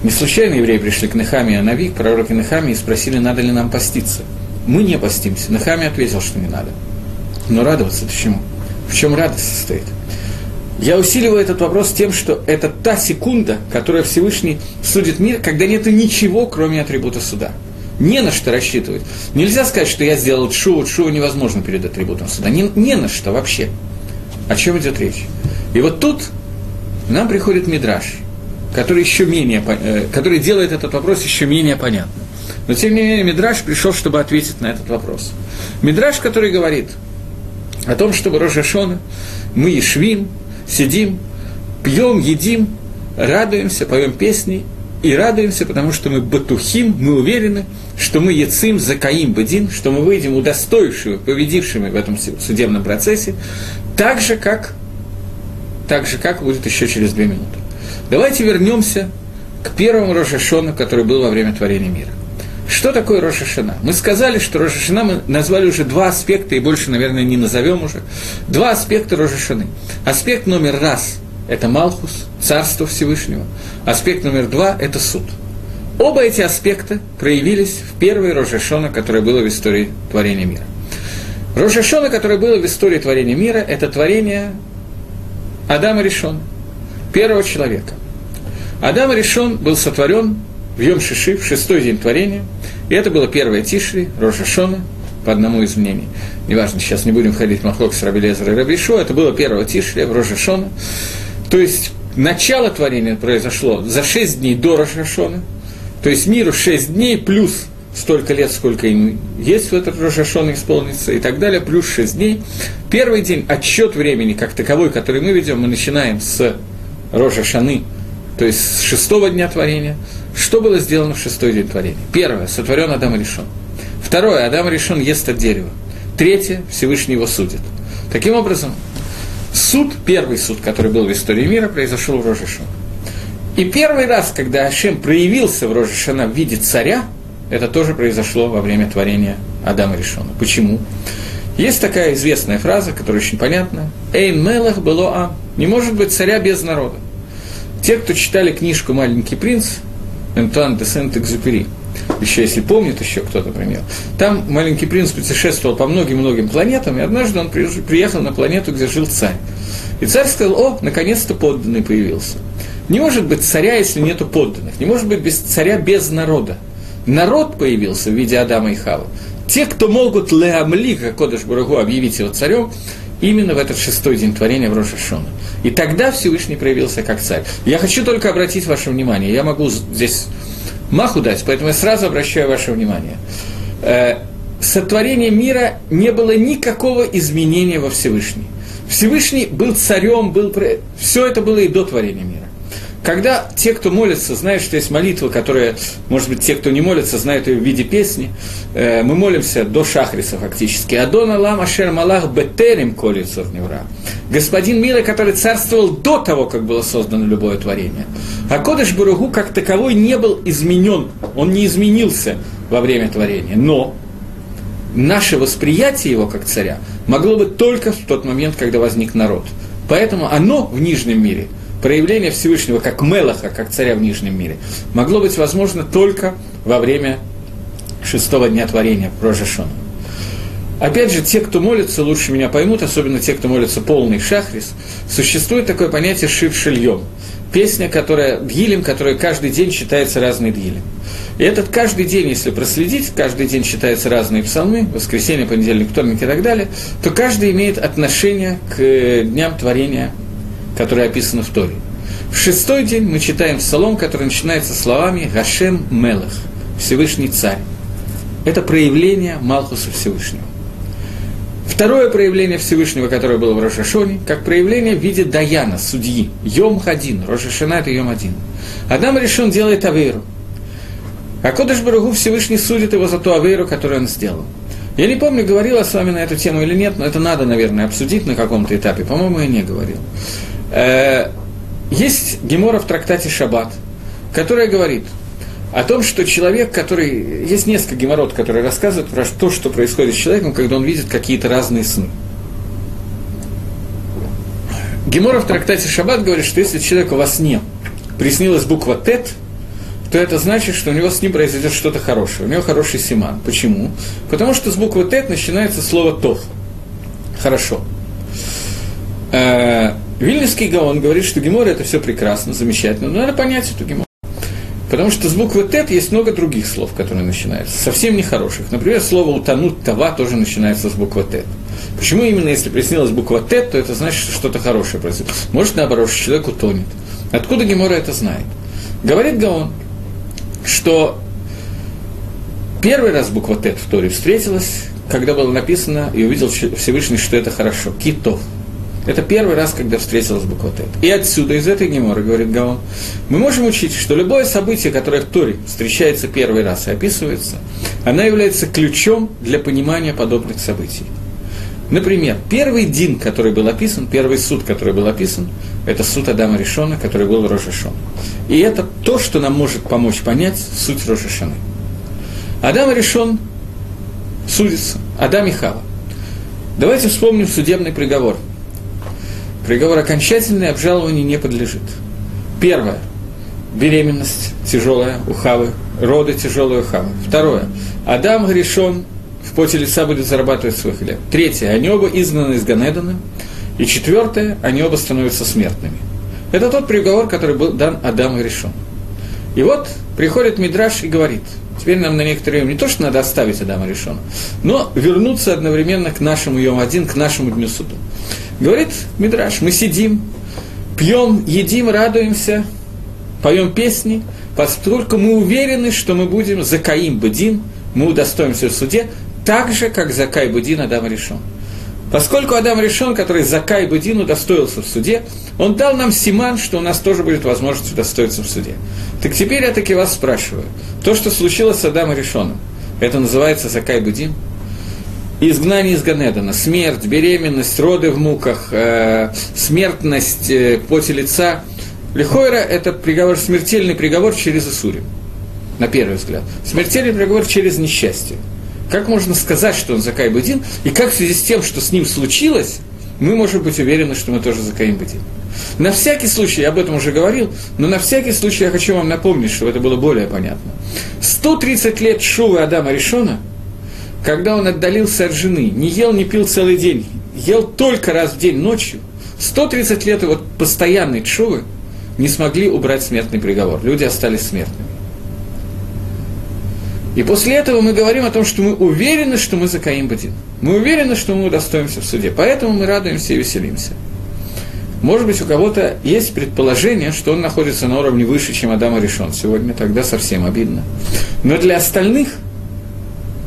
Не случайно евреи пришли к Нехаме и Анави, к пророке Нехаме, и спросили, надо ли нам поститься. Мы не постимся. Нехаме ответил, что не надо. Но радоваться-то? В чем радость состоит? Я усиливаю этот вопрос тем, что это та секунда, которая Всевышний судит мир, когда нет ничего, кроме атрибута суда. Не на что рассчитывать. Нельзя сказать, что я сделал шоу, шоу невозможно перед атрибутом суда. Не, не на что вообще. О чем идет речь? И вот тут нам приходит мидраж, который еще менее, э, который делает этот вопрос еще менее понятным. Но тем не менее Мидраш пришел, чтобы ответить на этот вопрос. Мидраш, который говорит о том, чтобы Рожашона мы ешвим, сидим, пьем, едим, радуемся, поем песни и радуемся, потому что мы батухим, мы уверены, что мы яцим закаим бедин, что мы выйдем удостоившими, победившими в этом судебном процессе, так же, как, так же, как будет еще через две минуты. Давайте вернемся к первому Рожашону, который был во время творения мира. Что такое Рошашина? Мы сказали, что Рошашина мы назвали уже два аспекта, и больше, наверное, не назовем уже. Два аспекта Рошашины. Аспект номер раз – это Малхус, Царство Всевышнего. Аспект номер два – это суд. Оба эти аспекта проявились в первой Рошашона, которая была в истории творения мира. Рошашона, которая была в истории творения мира, это творение Адама Решона, первого человека. Адам Решон был сотворен в Йом Шиши, в шестой день творения, и это было первое Тишри, Роша Шона, по одному из мнений. Неважно, сейчас не будем ходить в Махлок с Рабелезера и Рабишу, это было первое Тишри, в Роша Шона. То есть, начало творения произошло за шесть дней до Роша Шона, то есть миру шесть дней плюс столько лет, сколько им есть в этот Рошашон исполнится и так далее, плюс шесть дней. Первый день, отсчет времени как таковой, который мы ведем, мы начинаем с Рошашаны, то есть с шестого дня творения. Что было сделано в шестой день творения? Первое, сотворен Адам решен. Второе, Адам решен ест от дерева. Третье, Всевышний его судит. Таким образом, суд, первый суд, который был в истории мира, произошел в Рожешон. И первый раз, когда Ашем проявился в Рожешана в виде царя, это тоже произошло во время творения Адама Решона. Почему? Есть такая известная фраза, которая очень понятна. «Эйн мелах было ам». Не может быть царя без народа. Те, кто читали книжку «Маленький принц», Антуан де Сент-Экзюпери, еще если помнит еще кто-то, например, там маленький принц путешествовал по многим-многим планетам, и однажды он приехал на планету, где жил царь. И царь сказал, о, наконец-то подданный появился. Не может быть царя, если нету подданных. Не может быть без царя без народа. Народ появился в виде Адама и Хава. Те, кто могут Леамли, как Кодыш Барагу, объявить его царем, именно в этот шестой день творения в Рошашона. И тогда Всевышний проявился как царь. Я хочу только обратить ваше внимание, я могу здесь маху дать, поэтому я сразу обращаю ваше внимание. Э, сотворение мира не было никакого изменения во Всевышний. Всевышний был царем, был... Все это было и до творения мира. Когда те, кто молится, знают, что есть молитва, которая, может быть, те, кто не молится, знают ее в виде песни, э, мы молимся до шахриса фактически. Адон Аллам Ашер Малах Бетерим Колицов Невра. Господин мира, который царствовал до того, как было создано любое творение. А Кодыш Баругу как таковой не был изменен, он не изменился во время творения. Но наше восприятие его как царя могло быть только в тот момент, когда возник народ. Поэтому оно в нижнем мире – проявление Всевышнего как Мелаха, как царя в Нижнем мире, могло быть возможно только во время шестого дня творения, Рожашона. Опять же, те, кто молится, лучше меня поймут, особенно те, кто молится полный шахрис, существует такое понятие шив шильем. Песня, которая, дгилем, которая каждый день читается разный дгилем. И этот каждый день, если проследить, каждый день читаются разные псалмы, воскресенье, понедельник, вторник и так далее, то каждый имеет отношение к э, дням творения которые описаны в Торе. В шестой день мы читаем псалом, который начинается словами «Гашем Мелах» – Всевышний Царь. Это проявление Малхуса Всевышнего. Второе проявление Всевышнего, которое было в Рошашоне, как проявление в виде Даяна, судьи, Йом Хадин, Рошашана – это Йом Один. Адам решен делает Авейру. А Кодыш Барагу Всевышний судит его за ту Авейру, которую он сделал. Я не помню, говорил я с вами на эту тему или нет, но это надо, наверное, обсудить на каком-то этапе. По-моему, я не говорил. Э, есть Гемора в трактате Шаббат, которая говорит, о том, что человек, который... Есть несколько геморрот, которые рассказывают про то, что происходит с человеком, когда он видит какие-то разные сны. Гемора в трактате Шаббат говорит, что если человеку во сне приснилась буква «тет», то это значит, что у него с ним произойдет что-то хорошее. У него хороший симан. Почему? Потому что с буквы «тет» начинается слово «тов». Хорошо. Э, Вильнюсский Гаон говорит, что Гемора это все прекрасно, замечательно, но надо понять эту Гемору. Потому что с буквы «тет» есть много других слов, которые начинаются, совсем нехороших. Например, слово «утонуть тава» тоже начинается с буквы «тет». Почему именно если приснилась буква «тет», то это значит, что что-то хорошее произойдет. Может, наоборот, что человек утонет. Откуда Гемора это знает? Говорит Гаон, что первый раз буква «тет» в Торе встретилась, когда было написано и увидел Всевышний, что это хорошо. Китов. Это первый раз, когда встретилась буква Тет. И отсюда, из этой геморы, говорит Гаон, мы можем учить, что любое событие, которое в Торе встречается первый раз и описывается, оно является ключом для понимания подобных событий. Например, первый дин, который был описан, первый суд, который был описан, это суд Адама Решона, который был Рожешон. И это то, что нам может помочь понять суть Рожешоны. Адам Решон судится, Адам и Хава. Давайте вспомним судебный приговор. Приговор окончательный, обжалованию не подлежит. Первое. Беременность тяжелая у роды тяжелые у. Второе. Адам грешен в поте лица будет зарабатывать свой хлеб. Третье, они оба изгнаны из Ганедана. И четвертое, они оба становятся смертными. Это тот приговор, который был дан Адаму и решен. И вот приходит Мидраш и говорит, теперь нам на некоторое время не то, что надо оставить Адама решен, но вернуться одновременно к нашему Йом-1, к нашему Дню Суду. Говорит Мидраш, мы сидим, пьем, едим, радуемся, поем песни, поскольку мы уверены, что мы будем за Каим Бадин, мы удостоимся в суде, так же, как Закай Будин Адам решен. Поскольку Адам решен, который Закай Будин удостоился в суде, он дал нам симан, что у нас тоже будет возможность удостоиться в суде. Так теперь я таки вас спрашиваю. То, что случилось с Адамом решенным, это называется Закай Будин? Изгнание из Ганедана, смерть, беременность, роды в муках, э, смертность, э, поте лица. Лихойра – это приговор, смертельный приговор через Исурим, на первый взгляд. Смертельный приговор через несчастье. Как можно сказать, что он Закай Бадин, и как в связи с тем, что с ним случилось, мы можем быть уверены, что мы тоже Закаим Бадин. На всякий случай, я об этом уже говорил, но на всякий случай я хочу вам напомнить, чтобы это было более понятно. 130 лет Шувы Адама Решона, когда он отдалился от жены, не ел, не пил целый день, ел только раз в день ночью, 130 лет его постоянной Шувы не смогли убрать смертный приговор. Люди остались смертными. И после этого мы говорим о том, что мы уверены, что мы за Каим Бадин. Мы уверены, что мы удостоимся в суде. Поэтому мы радуемся и веселимся. Может быть, у кого-то есть предположение, что он находится на уровне выше, чем Адама решен сегодня, тогда совсем обидно. Но для остальных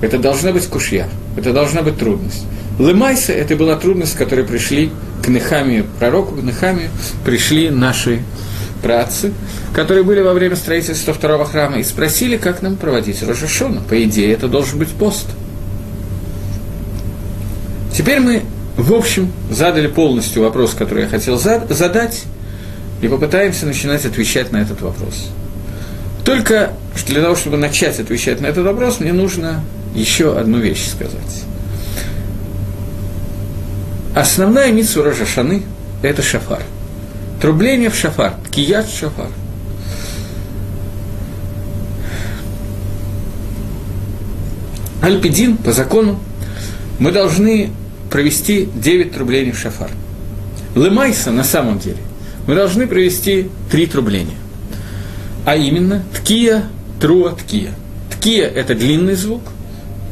это должна быть кушья, это должна быть трудность. Лымайса – это была трудность, которой пришли к Нехамию, пророку, к Нехамию, пришли наши працы, которые были во время строительства второго храма, и спросили, как нам проводить Рожашона. По идее, это должен быть пост. Теперь мы, в общем, задали полностью вопрос, который я хотел задать, и попытаемся начинать отвечать на этот вопрос. Только для того, чтобы начать отвечать на этот вопрос, мне нужно еще одну вещь сказать. Основная митсура Рожашаны – это шафар – Трубление в шафар, кият шафар. Альпидин, по закону, мы должны провести 9 трублений в шафар. Лымайса, на самом деле, мы должны провести 3 трубления. А именно, ткия, труа, ткия. Ткия – это длинный звук,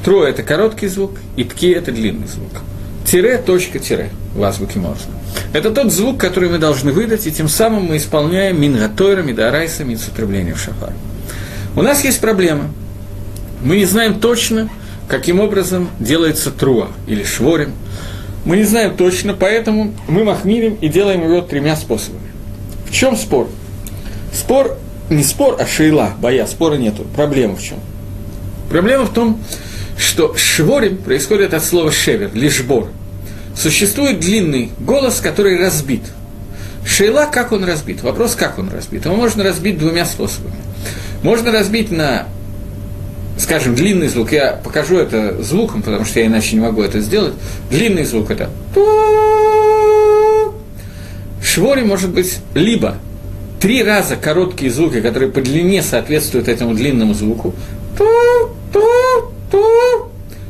труа – это короткий звук, и ткия – это длинный звук. Тире, точка, тире в азбуке Морзе. Это тот звук, который мы должны выдать, и тем самым мы исполняем Мингатойра, Мидарайса, Митсутребление в шафар. У нас есть проблема. Мы не знаем точно, каким образом делается труа или шворим. Мы не знаем точно, поэтому мы махмирим и делаем его тремя способами. В чем спор? Спор не спор, а шейла, боя, спора нету. Проблема в чем? Проблема в том, что шворим происходит от слова шевер, лишбор – Существует длинный голос, который разбит. Шейла, как он разбит? Вопрос, как он разбит? Его можно разбить двумя способами. Можно разбить на, скажем, длинный звук. Я покажу это звуком, потому что я иначе не могу это сделать. Длинный звук это Швори может быть либо три раза короткие звуки, которые по длине соответствуют этому длинному звуку,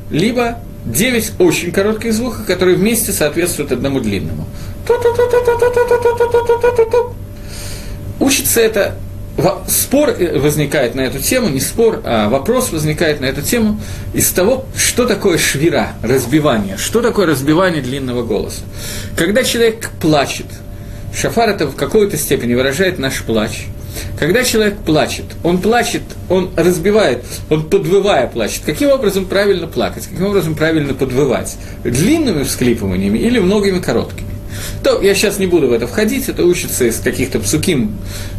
либо девять очень коротких звуков, которые вместе соответствуют одному длинному. Учится это спор возникает на эту тему, не спор, а вопрос возникает на эту тему из того, что такое швира, разбивание, что такое разбивание длинного голоса. Когда человек плачет, шафар это в какой-то степени выражает наш плач. Когда человек плачет, он плачет, он разбивает, он подвывая плачет. Каким образом правильно плакать, каким образом правильно подвывать? Длинными всклипываниями или многими короткими? То я сейчас не буду в это входить, это учится из каких-то псуким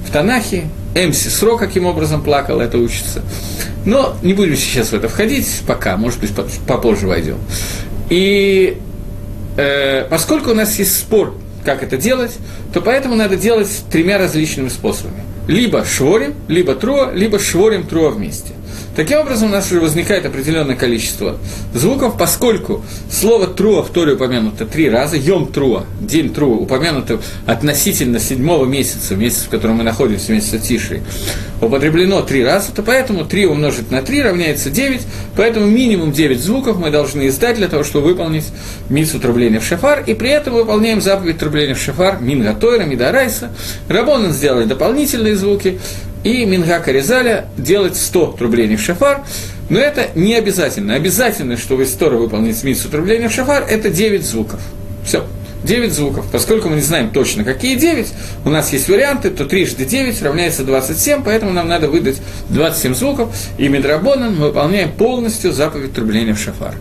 в Танахе, Эмси Сро каким образом плакал, это учится. Но не будем сейчас в это входить пока, может быть, попозже войдем. И э, поскольку у нас есть спор, как это делать, то поэтому надо делать тремя различными способами. Либо шворим, либо труа, либо шворим труа вместе – Таким образом, у нас уже возникает определенное количество звуков, поскольку слово «труа» в Торе упомянуто три раза, «йом труа», «день труа» упомянуто относительно седьмого месяца, месяц, в котором мы находимся, месяца Тиши, употреблено три раза, то поэтому 3 умножить на 3 равняется 9, поэтому минимум 9 звуков мы должны издать для того, чтобы выполнить митсу трубления в шафар, и при этом выполняем заповедь трубления в шафар Минга Тойра, Мидарайса. Рабонан сделали дополнительные звуки, и Мингака Резаля делать 100 трублений в шафар, но это не обязательно. Обязательно, что в Торы выполнить смитсу трубления в шафар, это 9 звуков. Все. 9 звуков. Поскольку мы не знаем точно, какие 9, у нас есть варианты, то трижды 9 равняется 27, поэтому нам надо выдать 27 звуков, и Медрабонан мы выполняем полностью заповедь трубления в шафар.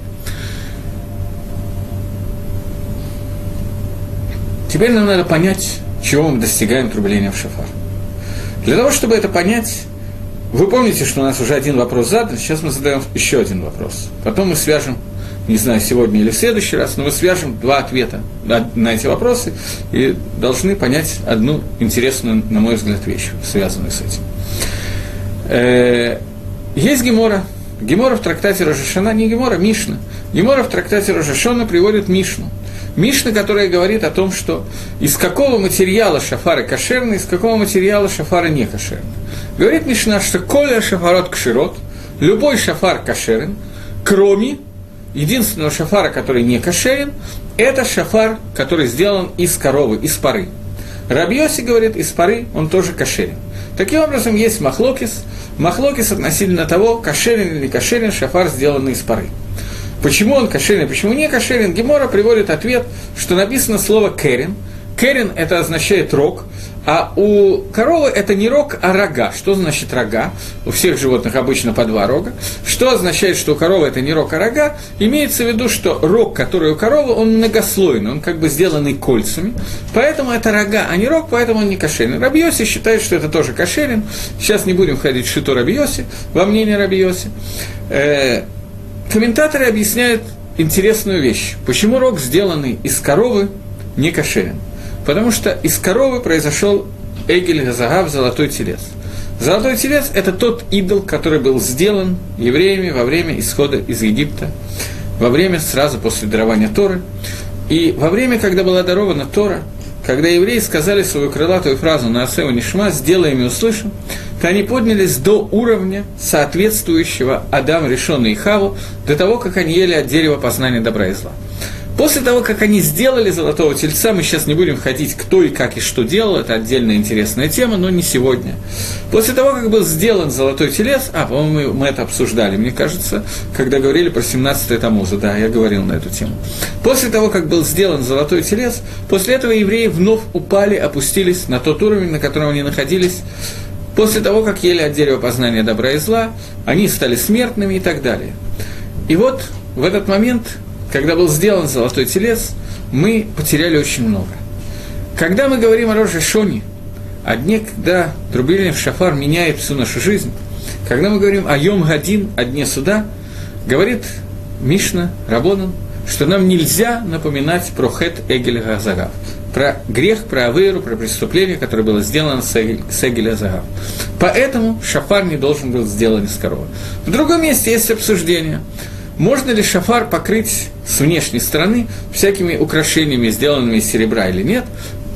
Теперь нам надо понять, чего мы достигаем трубления в шафар. Для того, чтобы это понять, вы помните, что у нас уже один вопрос задан, сейчас мы задаем еще один вопрос. Потом мы свяжем, не знаю, сегодня или в следующий раз, но мы свяжем два ответа на, на эти вопросы и должны понять одну интересную, на мой взгляд, вещь, связанную с этим. Э, есть Гемора. Гемора в трактате Рожешана, не Гемора, Мишна. Гемора в трактате Рожешона приводит Мишну – Мишна, которая говорит о том, что из какого материала шафары кошерны, из какого материала шафары не кошерны. Говорит Мишна, что коля шафарот кширот, любой шафар кошерен, кроме единственного шафара, который не кошерен, это шафар, который сделан из коровы, из пары. Рабьоси говорит, из пары он тоже кошерен. Таким образом, есть махлокис, махлокис относительно того, кошерен или не кошерен шафар, сделанный из пары. Почему он кошерен, почему не кошерен, Гемора приводит ответ, что написано слово «керен». Керен – это означает рог, а у коровы это не рог, а рога. Что значит рога? У всех животных обычно по два рога. Что означает, что у коровы это не рог, а рога? Имеется в виду, что рог, который у коровы, он многослойный, он как бы сделанный кольцами. Поэтому это рога, а не рог, поэтому он не кошерен. Рабиоси считает, что это тоже кошерен. Сейчас не будем ходить в шиту Рабиоси, во мнение Рабиоси. Комментаторы объясняют интересную вещь. Почему рог, сделанный из коровы, не кошерен? Потому что из коровы произошел Эгель Газагав, золотой телец. Золотой телец – это тот идол, который был сделан евреями во время исхода из Египта, во время сразу после дарования Торы. И во время, когда была дарована Тора, когда евреи сказали свою крылатую фразу на Асева Нишма «сделаем и услышим», они поднялись до уровня, соответствующего Адаму, Решону и Хаву, до того, как они ели от дерева познания добра и зла. После того, как они сделали золотого тельца, мы сейчас не будем ходить, кто и как и что делал, это отдельная интересная тема, но не сегодня. После того, как был сделан золотой телец, а, по-моему, мы это обсуждали, мне кажется, когда говорили про 17-й Тамуза, да, я говорил на эту тему. После того, как был сделан золотой телец, после этого евреи вновь упали, опустились на тот уровень, на котором они находились, После того, как ели от дерева познания добра и зла, они стали смертными и так далее. И вот в этот момент когда был сделан золотой телец, мы потеряли очень много. Когда мы говорим о Роже Шоне, о дне, когда трубление в шафар меняет всю нашу жизнь, когда мы говорим о Йом Гадин, о дне суда, говорит Мишна, Рабонан, что нам нельзя напоминать про Хет Эгель Газагав. Про грех, про авейру, про преступление, которое было сделано с Эгеля Загав. Поэтому шафар не должен был сделан из коровы. В другом месте есть обсуждение. Можно ли шафар покрыть с внешней стороны всякими украшениями, сделанными из серебра или нет?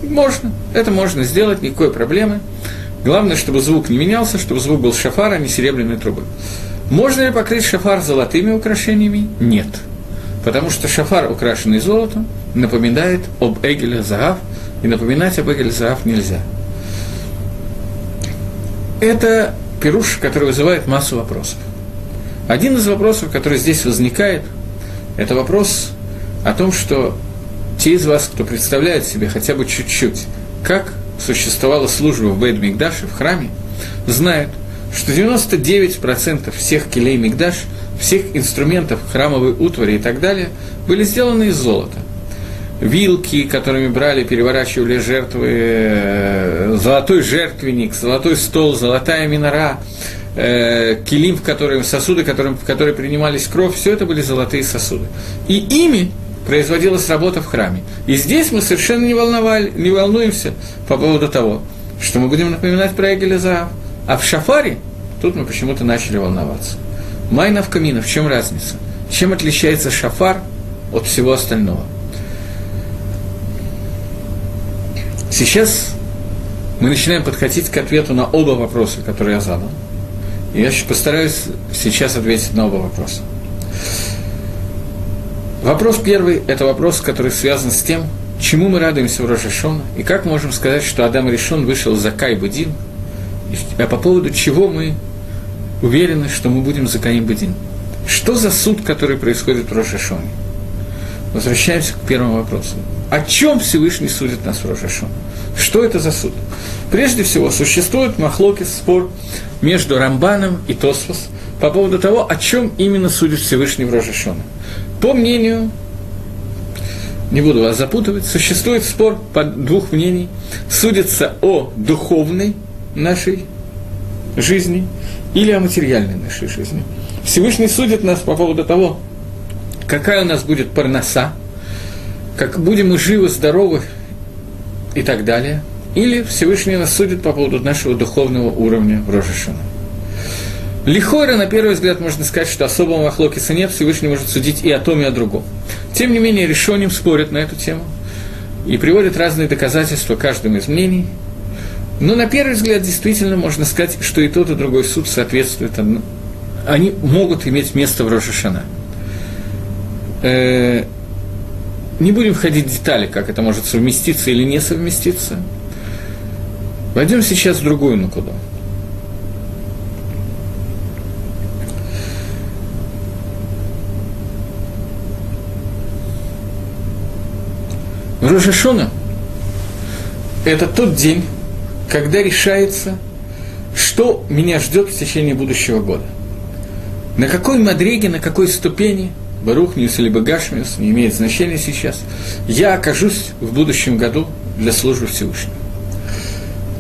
Можно. Это можно сделать, никакой проблемы. Главное, чтобы звук не менялся, чтобы звук был шафар, а не серебряной трубы. Можно ли покрыть шафар золотыми украшениями? Нет. Потому что шафар, украшенный золотом, напоминает об Эгеле Загав, и напоминать об Эгеле Загав нельзя. Это пируш, который вызывает массу вопросов. Один из вопросов, который здесь возникает, это вопрос о том, что те из вас, кто представляет себе хотя бы чуть-чуть, как существовала служба в Бейд Мигдаше, в храме, знают, что 99% всех келей Мигдаш, всех инструментов храмовой утвари и так далее, были сделаны из золота. Вилки, которыми брали, переворачивали жертвы, э, золотой жертвенник, золотой стол, золотая минора, э, килим, в котором, сосуды, в которые принимались кровь, все это были золотые сосуды. И ими производилась работа в храме. И здесь мы совершенно не, волновали, не волнуемся по поводу того, что мы будем напоминать про Эгеля Заав. А в Шафаре тут мы почему-то начали волноваться. Майна в камина, в чем разница? Чем отличается Шафар от всего остального? Сейчас мы начинаем подходить к ответу на оба вопроса, которые я задал. И я постараюсь сейчас ответить на оба вопроса. Вопрос первый – это вопрос, который связан с тем, чему мы радуемся в Рожешона, и как можем сказать, что Адам Решон вышел за Кай-Будин, а по поводу чего мы уверены, что мы будем за Каим-Будин. Что за суд, который происходит в Рожешоне? Возвращаемся к первому вопросу. О чем Всевышний судит нас в Рожешон? Что это за суд? Прежде всего, существует махлокис, спор между Рамбаном и Тосфос по поводу того, о чем именно судит Всевышний в Рожешона. По мнению, не буду вас запутывать, существует спор по двух мнений. Судится о духовной нашей жизни или о материальной нашей жизни. Всевышний судит нас по поводу того, какая у нас будет парноса, как будем мы живы, здоровы и так далее. Или Всевышний нас судит по поводу нашего духовного уровня в Рожешина. Лихойра, на первый взгляд, можно сказать, что особого махлокиса нет, Всевышний может судить и о том, и о другом. Тем не менее, решением спорят на эту тему и приводят разные доказательства каждому из мнений. Но на первый взгляд действительно можно сказать, что и тот, и другой суд соответствуют одному. Они могут иметь место в Рошашана. Э, не будем входить в детали, как это может совместиться или не совместиться. Пойдем сейчас в другую накуду. Рожешона – это тот день, когда решается, что меня ждет в течение будущего года. На какой мадреге, на какой ступени, Барухниус или Багашмиус, не имеет значения сейчас, я окажусь в будущем году для службы Всевышнего.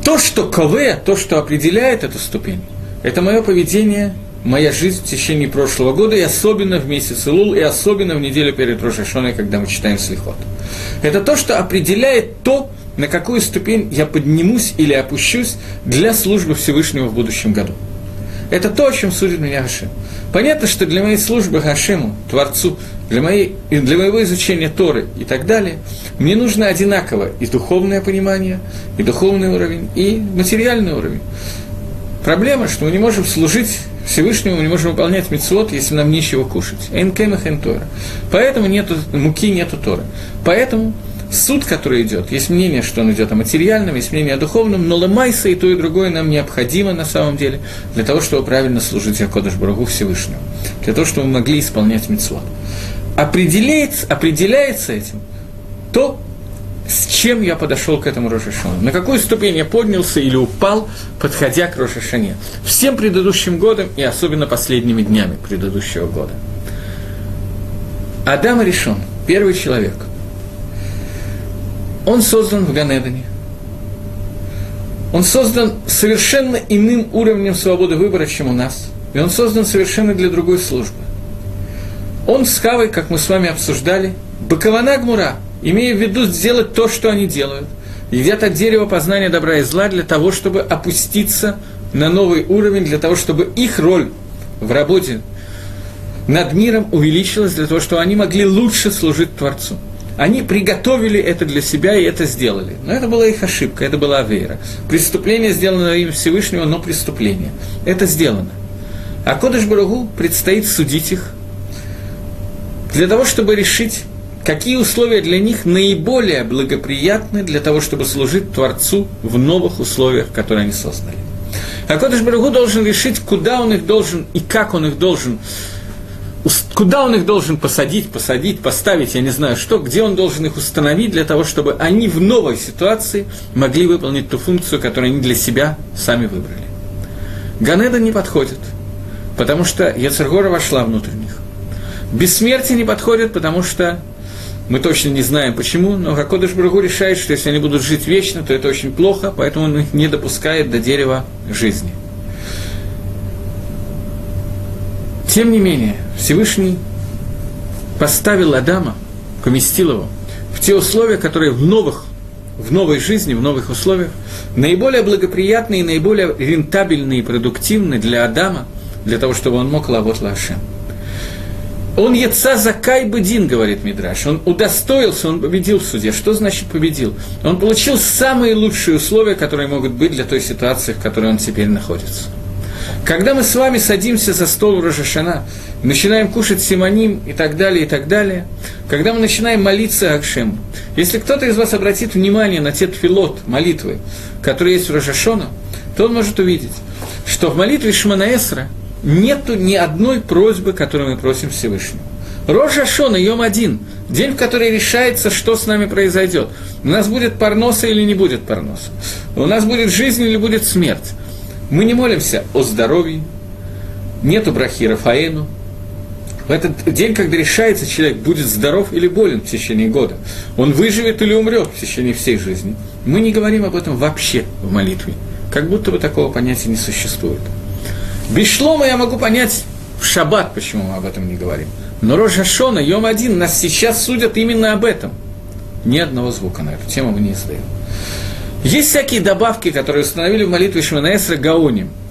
То, что КВ, то, что определяет эту ступень, это мое поведение – моя жизнь в течение прошлого года, и особенно в месяц Илул, и особенно в неделю перед Рошашоной, когда мы читаем Слихот. Это то, что определяет то, на какую ступень я поднимусь или опущусь для службы Всевышнего в будущем году. Это то, о чем судит меня Гашем. Понятно, что для моей службы Гашему, Творцу, для, моей, для моего изучения Торы и так далее, мне нужно одинаково и духовное понимание, и духовный уровень, и материальный уровень. Проблема, что мы не можем служить Всевышнему мы не можем выполнять мецвод, если нам нечего кушать. Энкемах Тора. Поэтому нету муки, нету Торы. Поэтому суд, который идет, есть мнение, что он идет о материальном, есть мнение о духовном, но ломайся и то, и другое нам необходимо на самом деле для того, чтобы правильно служить Якодыш Барагу Всевышнему, для того, чтобы мы могли исполнять мецвод. Определяется, определяется этим то, с чем я подошел к этому Рошашану, на какую ступень я поднялся или упал, подходя к Рошашане. Всем предыдущим годам и особенно последними днями предыдущего года. Адам решен, первый человек. Он создан в Ганедане. Он создан совершенно иным уровнем свободы выбора, чем у нас. И он создан совершенно для другой службы. Он с Хавой, как мы с вами обсуждали, Бакавана Гмура – имея в виду сделать то, что они делают. Едят от дерева познания добра и зла для того, чтобы опуститься на новый уровень, для того, чтобы их роль в работе над миром увеличилась, для того, чтобы они могли лучше служить Творцу. Они приготовили это для себя и это сделали. Но это была их ошибка, это была Авейра. Преступление сделано им Всевышнего, но преступление. Это сделано. А Кодыш Барагу предстоит судить их для того, чтобы решить, какие условия для них наиболее благоприятны для того, чтобы служить Творцу в новых условиях, которые они создали. А Кодыш Барагу должен решить, куда он их должен и как он их должен куда он их должен посадить, посадить, поставить, я не знаю что, где он должен их установить для того, чтобы они в новой ситуации могли выполнить ту функцию, которую они для себя сами выбрали. Ганеда не подходит, потому что Яцергора вошла внутрь них. Бессмертие не подходит, потому что мы точно не знаем почему, но Хакодыш Брагу решает, что если они будут жить вечно, то это очень плохо, поэтому он их не допускает до дерева жизни – Тем не менее, Всевышний поставил Адама, поместил его в те условия, которые в новых, в новой жизни, в новых условиях, наиболее благоприятные, наиболее рентабельные и продуктивные для Адама, для того, чтобы он мог лавот лашем. Он яца закай бедин, говорит Мидраш. Он удостоился, он победил в суде. Что значит победил? Он получил самые лучшие условия, которые могут быть для той ситуации, в которой он теперь находится. Когда мы с вами садимся за стол Рожашана, начинаем кушать симоним и так далее, и так далее, когда мы начинаем молиться Акшему, если кто-то из вас обратит внимание на те тфилот, молитвы, которые есть в Рожашона, то он может увидеть, что в молитве Шманаэсра нету ни одной просьбы, которую мы просим Всевышнего. Рожа Шона, Йом один, день, в который решается, что с нами произойдет. У нас будет парноса или не будет парноса. У нас будет жизнь или будет смерть. Мы не молимся о здоровье, нету брахи Рафаэну. В этот день, когда решается, человек будет здоров или болен в течение года, он выживет или умрет в течение всей жизни, мы не говорим об этом вообще в молитве. Как будто бы такого понятия не существует. Без шлома я могу понять в шаббат, почему мы об этом не говорим. Но Рожа Шона, Йом один, нас сейчас судят именно об этом. Ни одного звука на эту тему мы не издаем. Есть всякие добавки, которые установили в молитве Шманаэсра Гаоним –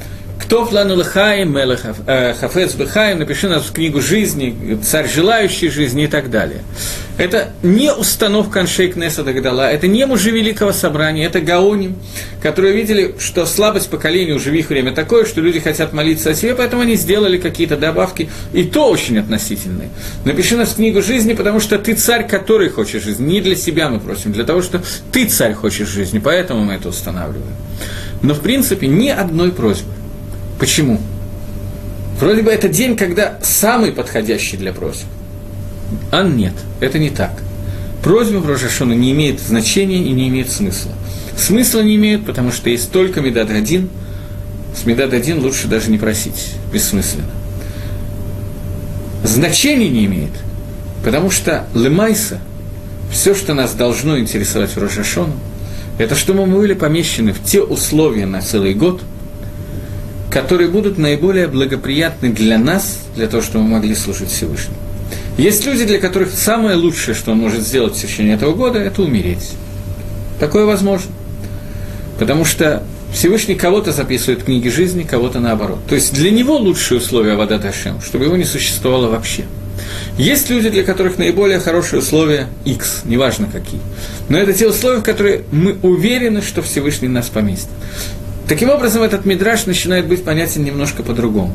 кто плану лыхаем, мелех э, хафец быхаем, напиши нас в книгу жизни, царь желающий жизни и так далее. Это не установка Аншейк Неса Дагдала, это не мужи Великого Собрания, это гаоним, которые видели, что слабость поколения уже в их время такое, что люди хотят молиться о себе, поэтому они сделали какие-то добавки, и то очень относительные. Напиши нас в книгу жизни, потому что ты царь, который хочешь жизни. Не для себя мы просим, для того, что ты царь хочешь жизни, поэтому мы это устанавливаем. Но, в принципе, ни одной просьбы. Почему? Вроде бы это день, когда самый подходящий для просьб. А нет, это не так. Просьба в Рожашона не имеет значения и не имеет смысла. Смысла не имеет, потому что есть только Медад один. С Медад один лучше даже не просить, бессмысленно. Значения не имеет, потому что Лемайса, все, что нас должно интересовать в Рожашону, это что мы были помещены в те условия на целый год – которые будут наиболее благоприятны для нас, для того, чтобы мы могли служить Всевышнему. Есть люди, для которых самое лучшее, что он может сделать в течение этого года, это умереть. Такое возможно. Потому что Всевышний кого-то записывает в книге жизни, кого-то наоборот. То есть для него лучшие условия вода Дашем, чтобы его не существовало вообще. Есть люди, для которых наиболее хорошие условия X, неважно какие. Но это те условия, в которые мы уверены, что Всевышний нас поместит. Таким образом, этот мидраж начинает быть понятен немножко по-другому.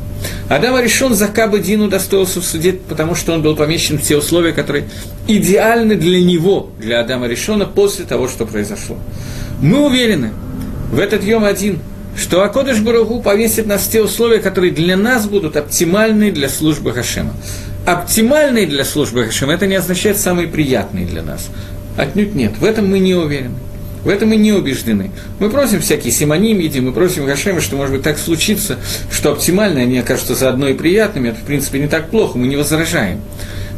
Адам решен за Каба Дину достоился в суде, потому что он был помещен в те условия, которые идеальны для него, для Адама Решона, после того, что произошло. Мы уверены в этот Йом один, что Акодыш Барагу повесит нас в те условия, которые для нас будут оптимальны для службы Хашема. Оптимальные для службы Хашема – это не означает самые приятные для нас. Отнюдь нет, в этом мы не уверены. В этом мы не убеждены. Мы просим всякие симонимиди, мы просим Гашема, что, может быть, так случится, что оптимально они окажутся заодно и приятными. Это, в принципе, не так плохо, мы не возражаем.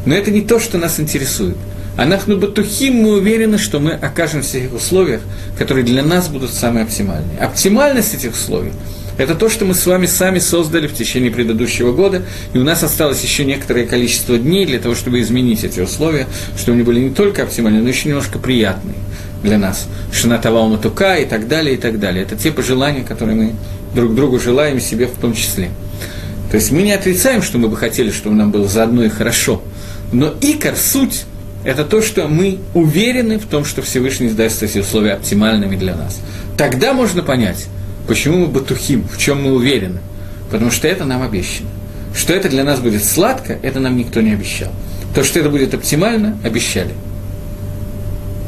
Но это не то, что нас интересует. А нахну батухим мы уверены, что мы окажемся в условиях, которые для нас будут самые оптимальные. Оптимальность этих условий Это то, что мы с вами сами создали в течение предыдущего года, и у нас осталось еще некоторое количество дней для того, чтобы изменить эти условия, чтобы они были не только оптимальны, но еще немножко приятные для нас. Шинатавал Матука и так далее, и так далее. Это те пожелания, которые мы друг другу желаем себе в том числе. То есть мы не отрицаем, что мы бы хотели, чтобы нам было заодно и хорошо, но икор, суть, это то, что мы уверены в том, что Всевышний даст эти условия оптимальными для нас. Тогда можно понять, почему мы батухим, в чем мы уверены. Потому что это нам обещано. Что это для нас будет сладко, это нам никто не обещал. То, что это будет оптимально, обещали.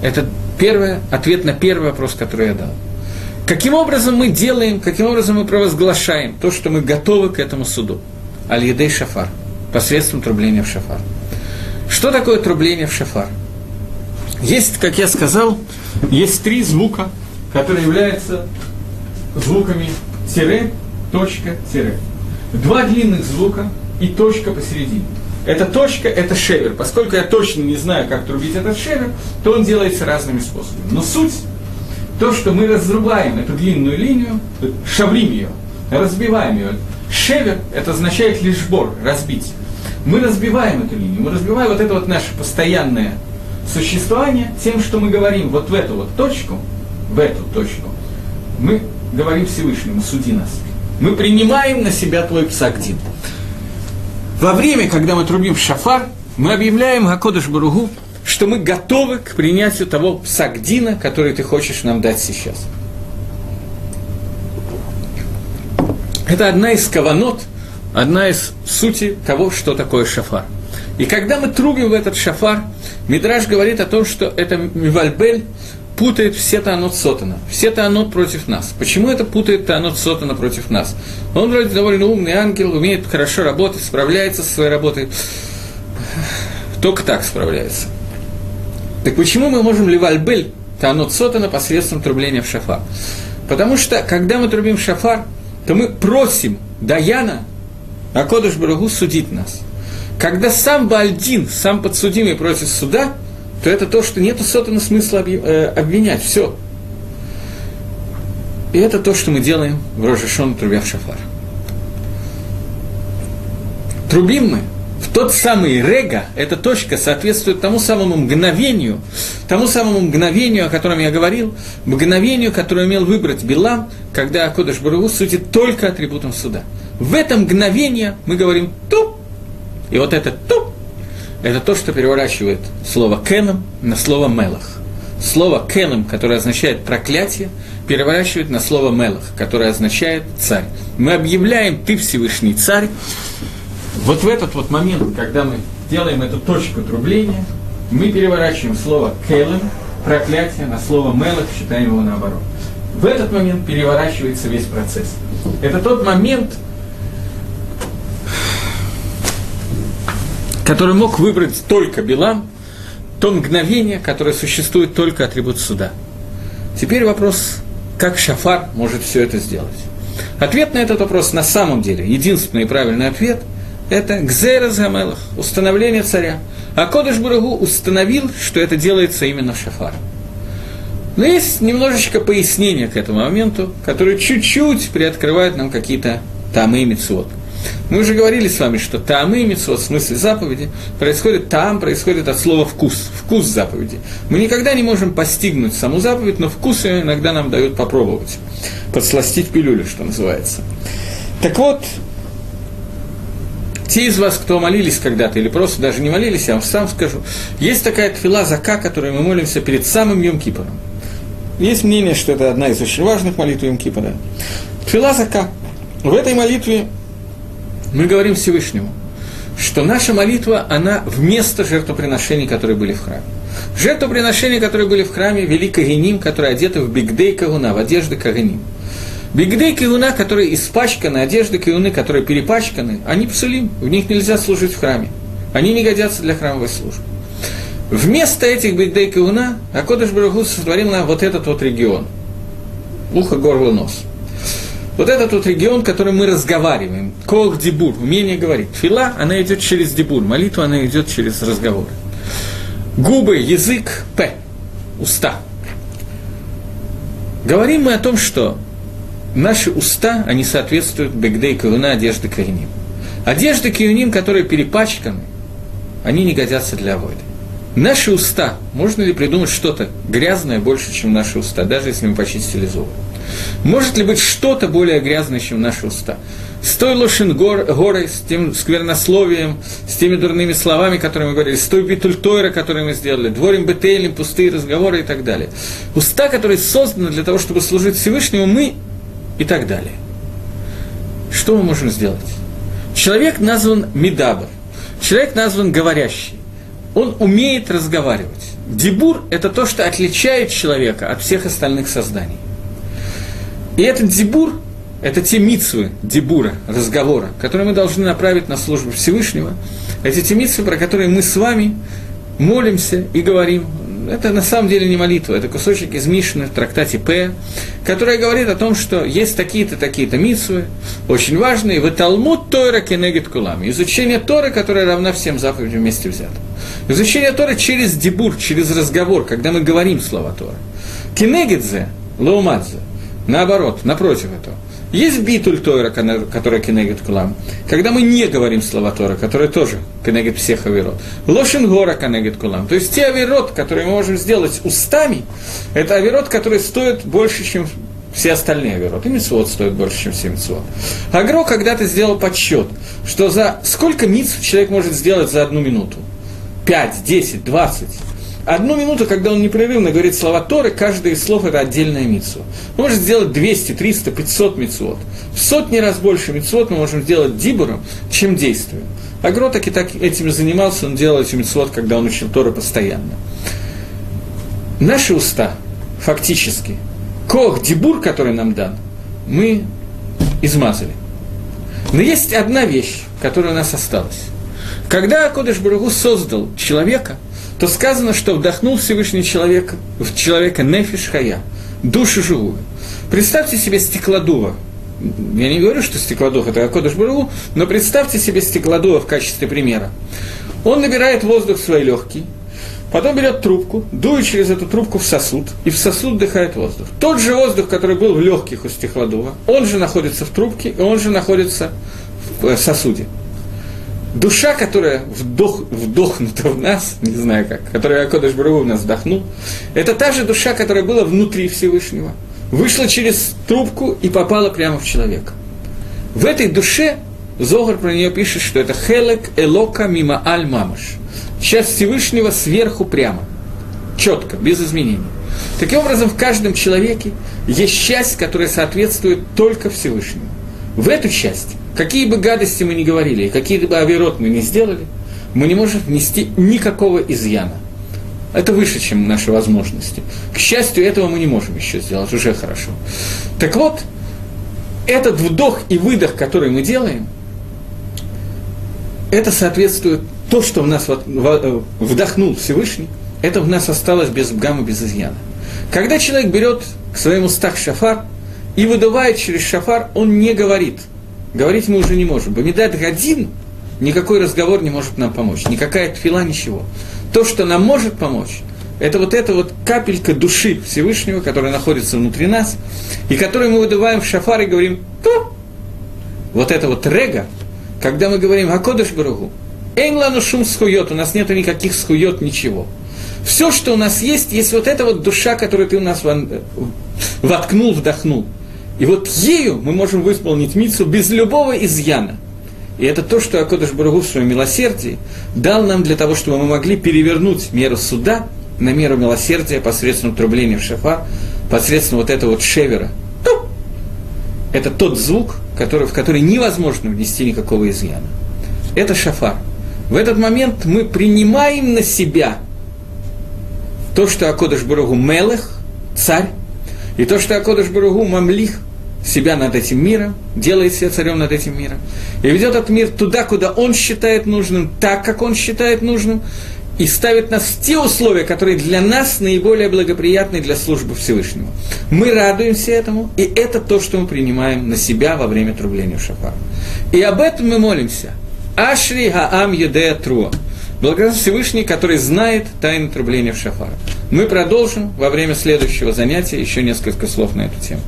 Это первый ответ на первый вопрос, который я дал. Каким образом мы делаем, каким образом мы провозглашаем то, что мы готовы к этому суду? Аль-Едей Шафар, посредством трубления в шафар. Что такое трубление в шафар? Есть, как я сказал, есть три звука, которые являются звуками тире, точка, тире. Два длинных звука и точка посередине. Эта точка – это шевер. Поскольку я точно не знаю, как трубить этот шевер, то он делается разными способами. Но суть то, что мы разрубаем эту длинную линию, шаврим ее, разбиваем ее. Шевер – это означает лишь бор, разбить. Мы разбиваем эту линию, мы разбиваем вот это вот наше постоянное существование тем, что мы говорим вот в эту вот точку, в эту точку, мы говорим Всевышнему, суди нас. Мы принимаем на себя твой псагдин. Во время, когда мы трубим шафар, мы объявляем Гакодыш Баругу, что мы готовы к принятию того псагдина, который ты хочешь нам дать сейчас. Это одна из каванот, одна из сути того, что такое шафар. И когда мы трубим в этот шафар, Мидраж говорит о том, что это Мивальбель путает все Таанот Сотана, все Таанот против нас. Почему это путает Таанот Сотана против нас? Он вроде довольно умный ангел, умеет хорошо работать, справляется со своей работой. Только так справляется. Так почему мы можем Левальбель Таанот Сотана посредством трубления в шафар? Потому что, когда мы трубим шафар, то мы просим Даяна, Акодыш Барагу, судить нас. Когда сам Бальдин, сам подсудимый просит суда, то это то, что нет сотана смысла э, обвинять. Все. И это то, что мы делаем в Рожешон, трубя в шафар. Трубим мы в тот самый рега, эта точка соответствует тому самому мгновению, тому самому мгновению, о котором я говорил, мгновению, которое умел выбрать Билам, когда Акодыш Барагу судит только атрибутом суда. В это мгновение мы говорим «туп», и вот это «туп» – это то, что переворачивает слово «кеном» на слово «мелах». Слово «кеном», которое означает «проклятие», переворачивает на слово «мелах», которое означает «царь». Мы объявляем «ты Всевышний царь». Вот в этот вот момент, когда мы делаем эту точку трубления, мы переворачиваем слово «келем», проклятие, на слово «мелах», считаем его наоборот. В этот момент переворачивается весь процесс. Это тот момент, который мог выбрать только Билам, то мгновение, которое существует только атрибут суда. Теперь вопрос, как Шафар может все это сделать. Ответ на этот вопрос на самом деле, единственный и правильный ответ – это Гзейра Замелах, установление царя. А Кодыш Бурагу установил, что это делается именно Шафар. Но есть немножечко пояснения к этому моменту, которые чуть-чуть приоткрывают нам какие-то тамы и митцвот. Мы уже говорили с вами, что таамы митцвот, в смысле заповеди, происходит там, происходит от слова вкус, вкус заповеди. Мы никогда не можем постигнуть саму заповедь, но вкус ее иногда нам дают попробовать, подсластить пилюлю, что называется. Так вот, те из вас, кто молились когда-то, или просто даже не молились, я вам сам скажу, есть такая тфила зака, которой мы молимся перед самым Йом Кипором. Есть мнение, что это одна из очень важных молитв Йом Кипора. Тфила зака. В этой молитве мы говорим Всевышнему, что наша молитва, она вместо жертвоприношений, которые были в храме. Жертвоприношения, которые были в храме, вели Кагеним, которые одеты в бигдей Кагуна, в одежды Кагеним. Бигдей Кагуна, которые испачканы, одежды Кагуны, которые перепачканы, они псулим, в них нельзя служить в храме. Они не годятся для храмовой службы. Вместо этих бигдей Кагуна Акодыш Барагу сотворил нам вот этот вот регион. Ухо, горло, нос – вот этот вот регион, который мы разговариваем, кох дебур, умение говорить. Фила, она идет через дебур, молитва, она идет через разговоры. Губы, язык, п, уста. Говорим мы о том, что наши уста, они соответствуют бегдей кавуна одежды каиним. Одежды каиним, которые перепачканы, они не годятся для авойды. Наши уста, можно ли придумать что-то грязное больше, чем наши уста, даже если мы почистили зубы? Может ли быть что-то более грязное, чем наши уста? С той лошин гор, горой, с тем сквернословием, с теми дурными словами, которые мы говорили, с той битультойра, которую мы сделали, дворим бетейлем, пустые разговоры и так далее. Уста, которые созданы для того, чтобы служить Всевышнему, мы и так далее. Что мы можем сделать? Человек назван Медабр, человек назван говорящий он умеет разговаривать. Дебур – это то, что отличает человека от всех остальных созданий. И этот дебур – это те митсвы дебура, разговора, которые мы должны направить на службу Всевышнего. Эти те митсвы, про которые мы с вами молимся и говорим это на самом деле не молитва, это кусочек из Мишны в трактате П, который говорит о том, что есть такие-то, такие-то митсвы, очень важные, в Талмуд Тора Кенегет Кулам, изучение Торы, которая равна всем заповедям вместе взятым. Изучение Торы через дебур, через разговор, когда мы говорим слова Торы. Кенегедзе, Лаумадзе, наоборот, напротив этого. Есть битуль Тойра, которая кенегет кулам. Когда мы не говорим слова Тора, которые тоже кенегет всех авирот. Лошин гора кенегет кулам. То есть те авирот, которые мы можем сделать устами, это авирот, который стоит больше, чем все остальные авирот. И митцвот стоит больше, чем все митцвот. Агро когда-то сделал подсчет, что за сколько митцв человек может сделать за одну минуту? 5, 10, 20. Одну минуту, когда он непрерывно говорит слова Торы, каждое из слов – это отдельная митцва. Мы можем сделать 200, 300, 500 митцвот. В сотни раз больше митцвот мы можем сделать дибуром, чем действием. Агро таки так этим занимался, он делал эти митцвот, когда он учил Торы постоянно. Наши уста, фактически, кох, дибур, который нам дан, мы измазали. Но есть одна вещь, которая у нас осталась. Когда Кодыш Барагу создал человека – то сказано, что вдохнул Всевышний человек, в человека нефиш хая, душу живую. Представьте себе стеклодува. Я не говорю, что стеклодув – это Акодыш Бару, но представьте себе стеклодува в качестве примера. Он набирает воздух в свои легкие, потом берет трубку, дует через эту трубку в сосуд, и в сосуд вдыхает воздух. Тот же воздух, который был в легких у стеклодува, он же находится в трубке, и он же находится в э, сосуде душа, которая вдох, вдохнута в нас, не знаю как, которая Акодыш Бару в нас вдохнул, это та же душа, которая была внутри Всевышнего, вышла через трубку и попала прямо в человека. В этой душе Зогар про нее пишет, что это хелек элока мимо аль мамаш. Часть Всевышнего сверху прямо, четко, без изменений. Таким образом, в каждом человеке есть часть, которая соответствует только Всевышнему. В эту часть Какие бы гадости мы ни говорили, какие бы авирот мы ни сделали, мы не можем внести никакого изъяна. Это выше, чем наши возможности. К счастью, этого мы не можем еще сделать, уже хорошо. Так вот, этот вдох и выдох, который мы делаем, это соответствует то, что в нас э, вдохнул Всевышний, это в нас осталось без гамма, без изъяна. Когда человек берет к своему стах шафар и выдувает через шафар, он не говорит – Говорить мы уже не можем. Бамидат один, никакой разговор не может нам помочь, никакая тфила, ничего. То, что нам может помочь, это вот эта вот капелька души Всевышнего, которая находится внутри нас, и которую мы выдуваем в шафар и говорим «то». Вот это вот рега, когда мы говорим «Акодыш Барагу», «Эйнлану шум схует», у нас нету никаких схует, ничего. Все, что у нас есть, есть вот эта вот душа, которую ты у нас воткнул, вдохнул. И вот ею мы можем выполнить мицу без любого изъяна. И это то, что Акодыш Барагу в своем милосердии дал нам для того, чтобы мы могли перевернуть меру суда на меру милосердия посредством трубления в шафар, посредством вот этого вот шевера. Это тот звук, который, в который невозможно внести никакого изъяна. Это шафар. В этот момент мы принимаем на себя то, что Акодыш Барагу Мелех, царь, и то, что Акодыш Барагу Мамлих, себя над этим миром, делает себя царем над этим миром, и ведет этот мир туда, куда он считает нужным, так, как он считает нужным, и ставит нас в те условия, которые для нас наиболее благоприятны для службы Всевышнего. Мы радуемся этому, и это то, что мы принимаем на себя во время трубления шафара. И об этом мы молимся. Ашри Гаам Юдея Труа. Благодаря Всевышний, который знает тайны трубления в шафара. Мы продолжим во время следующего занятия еще несколько слов на эту тему.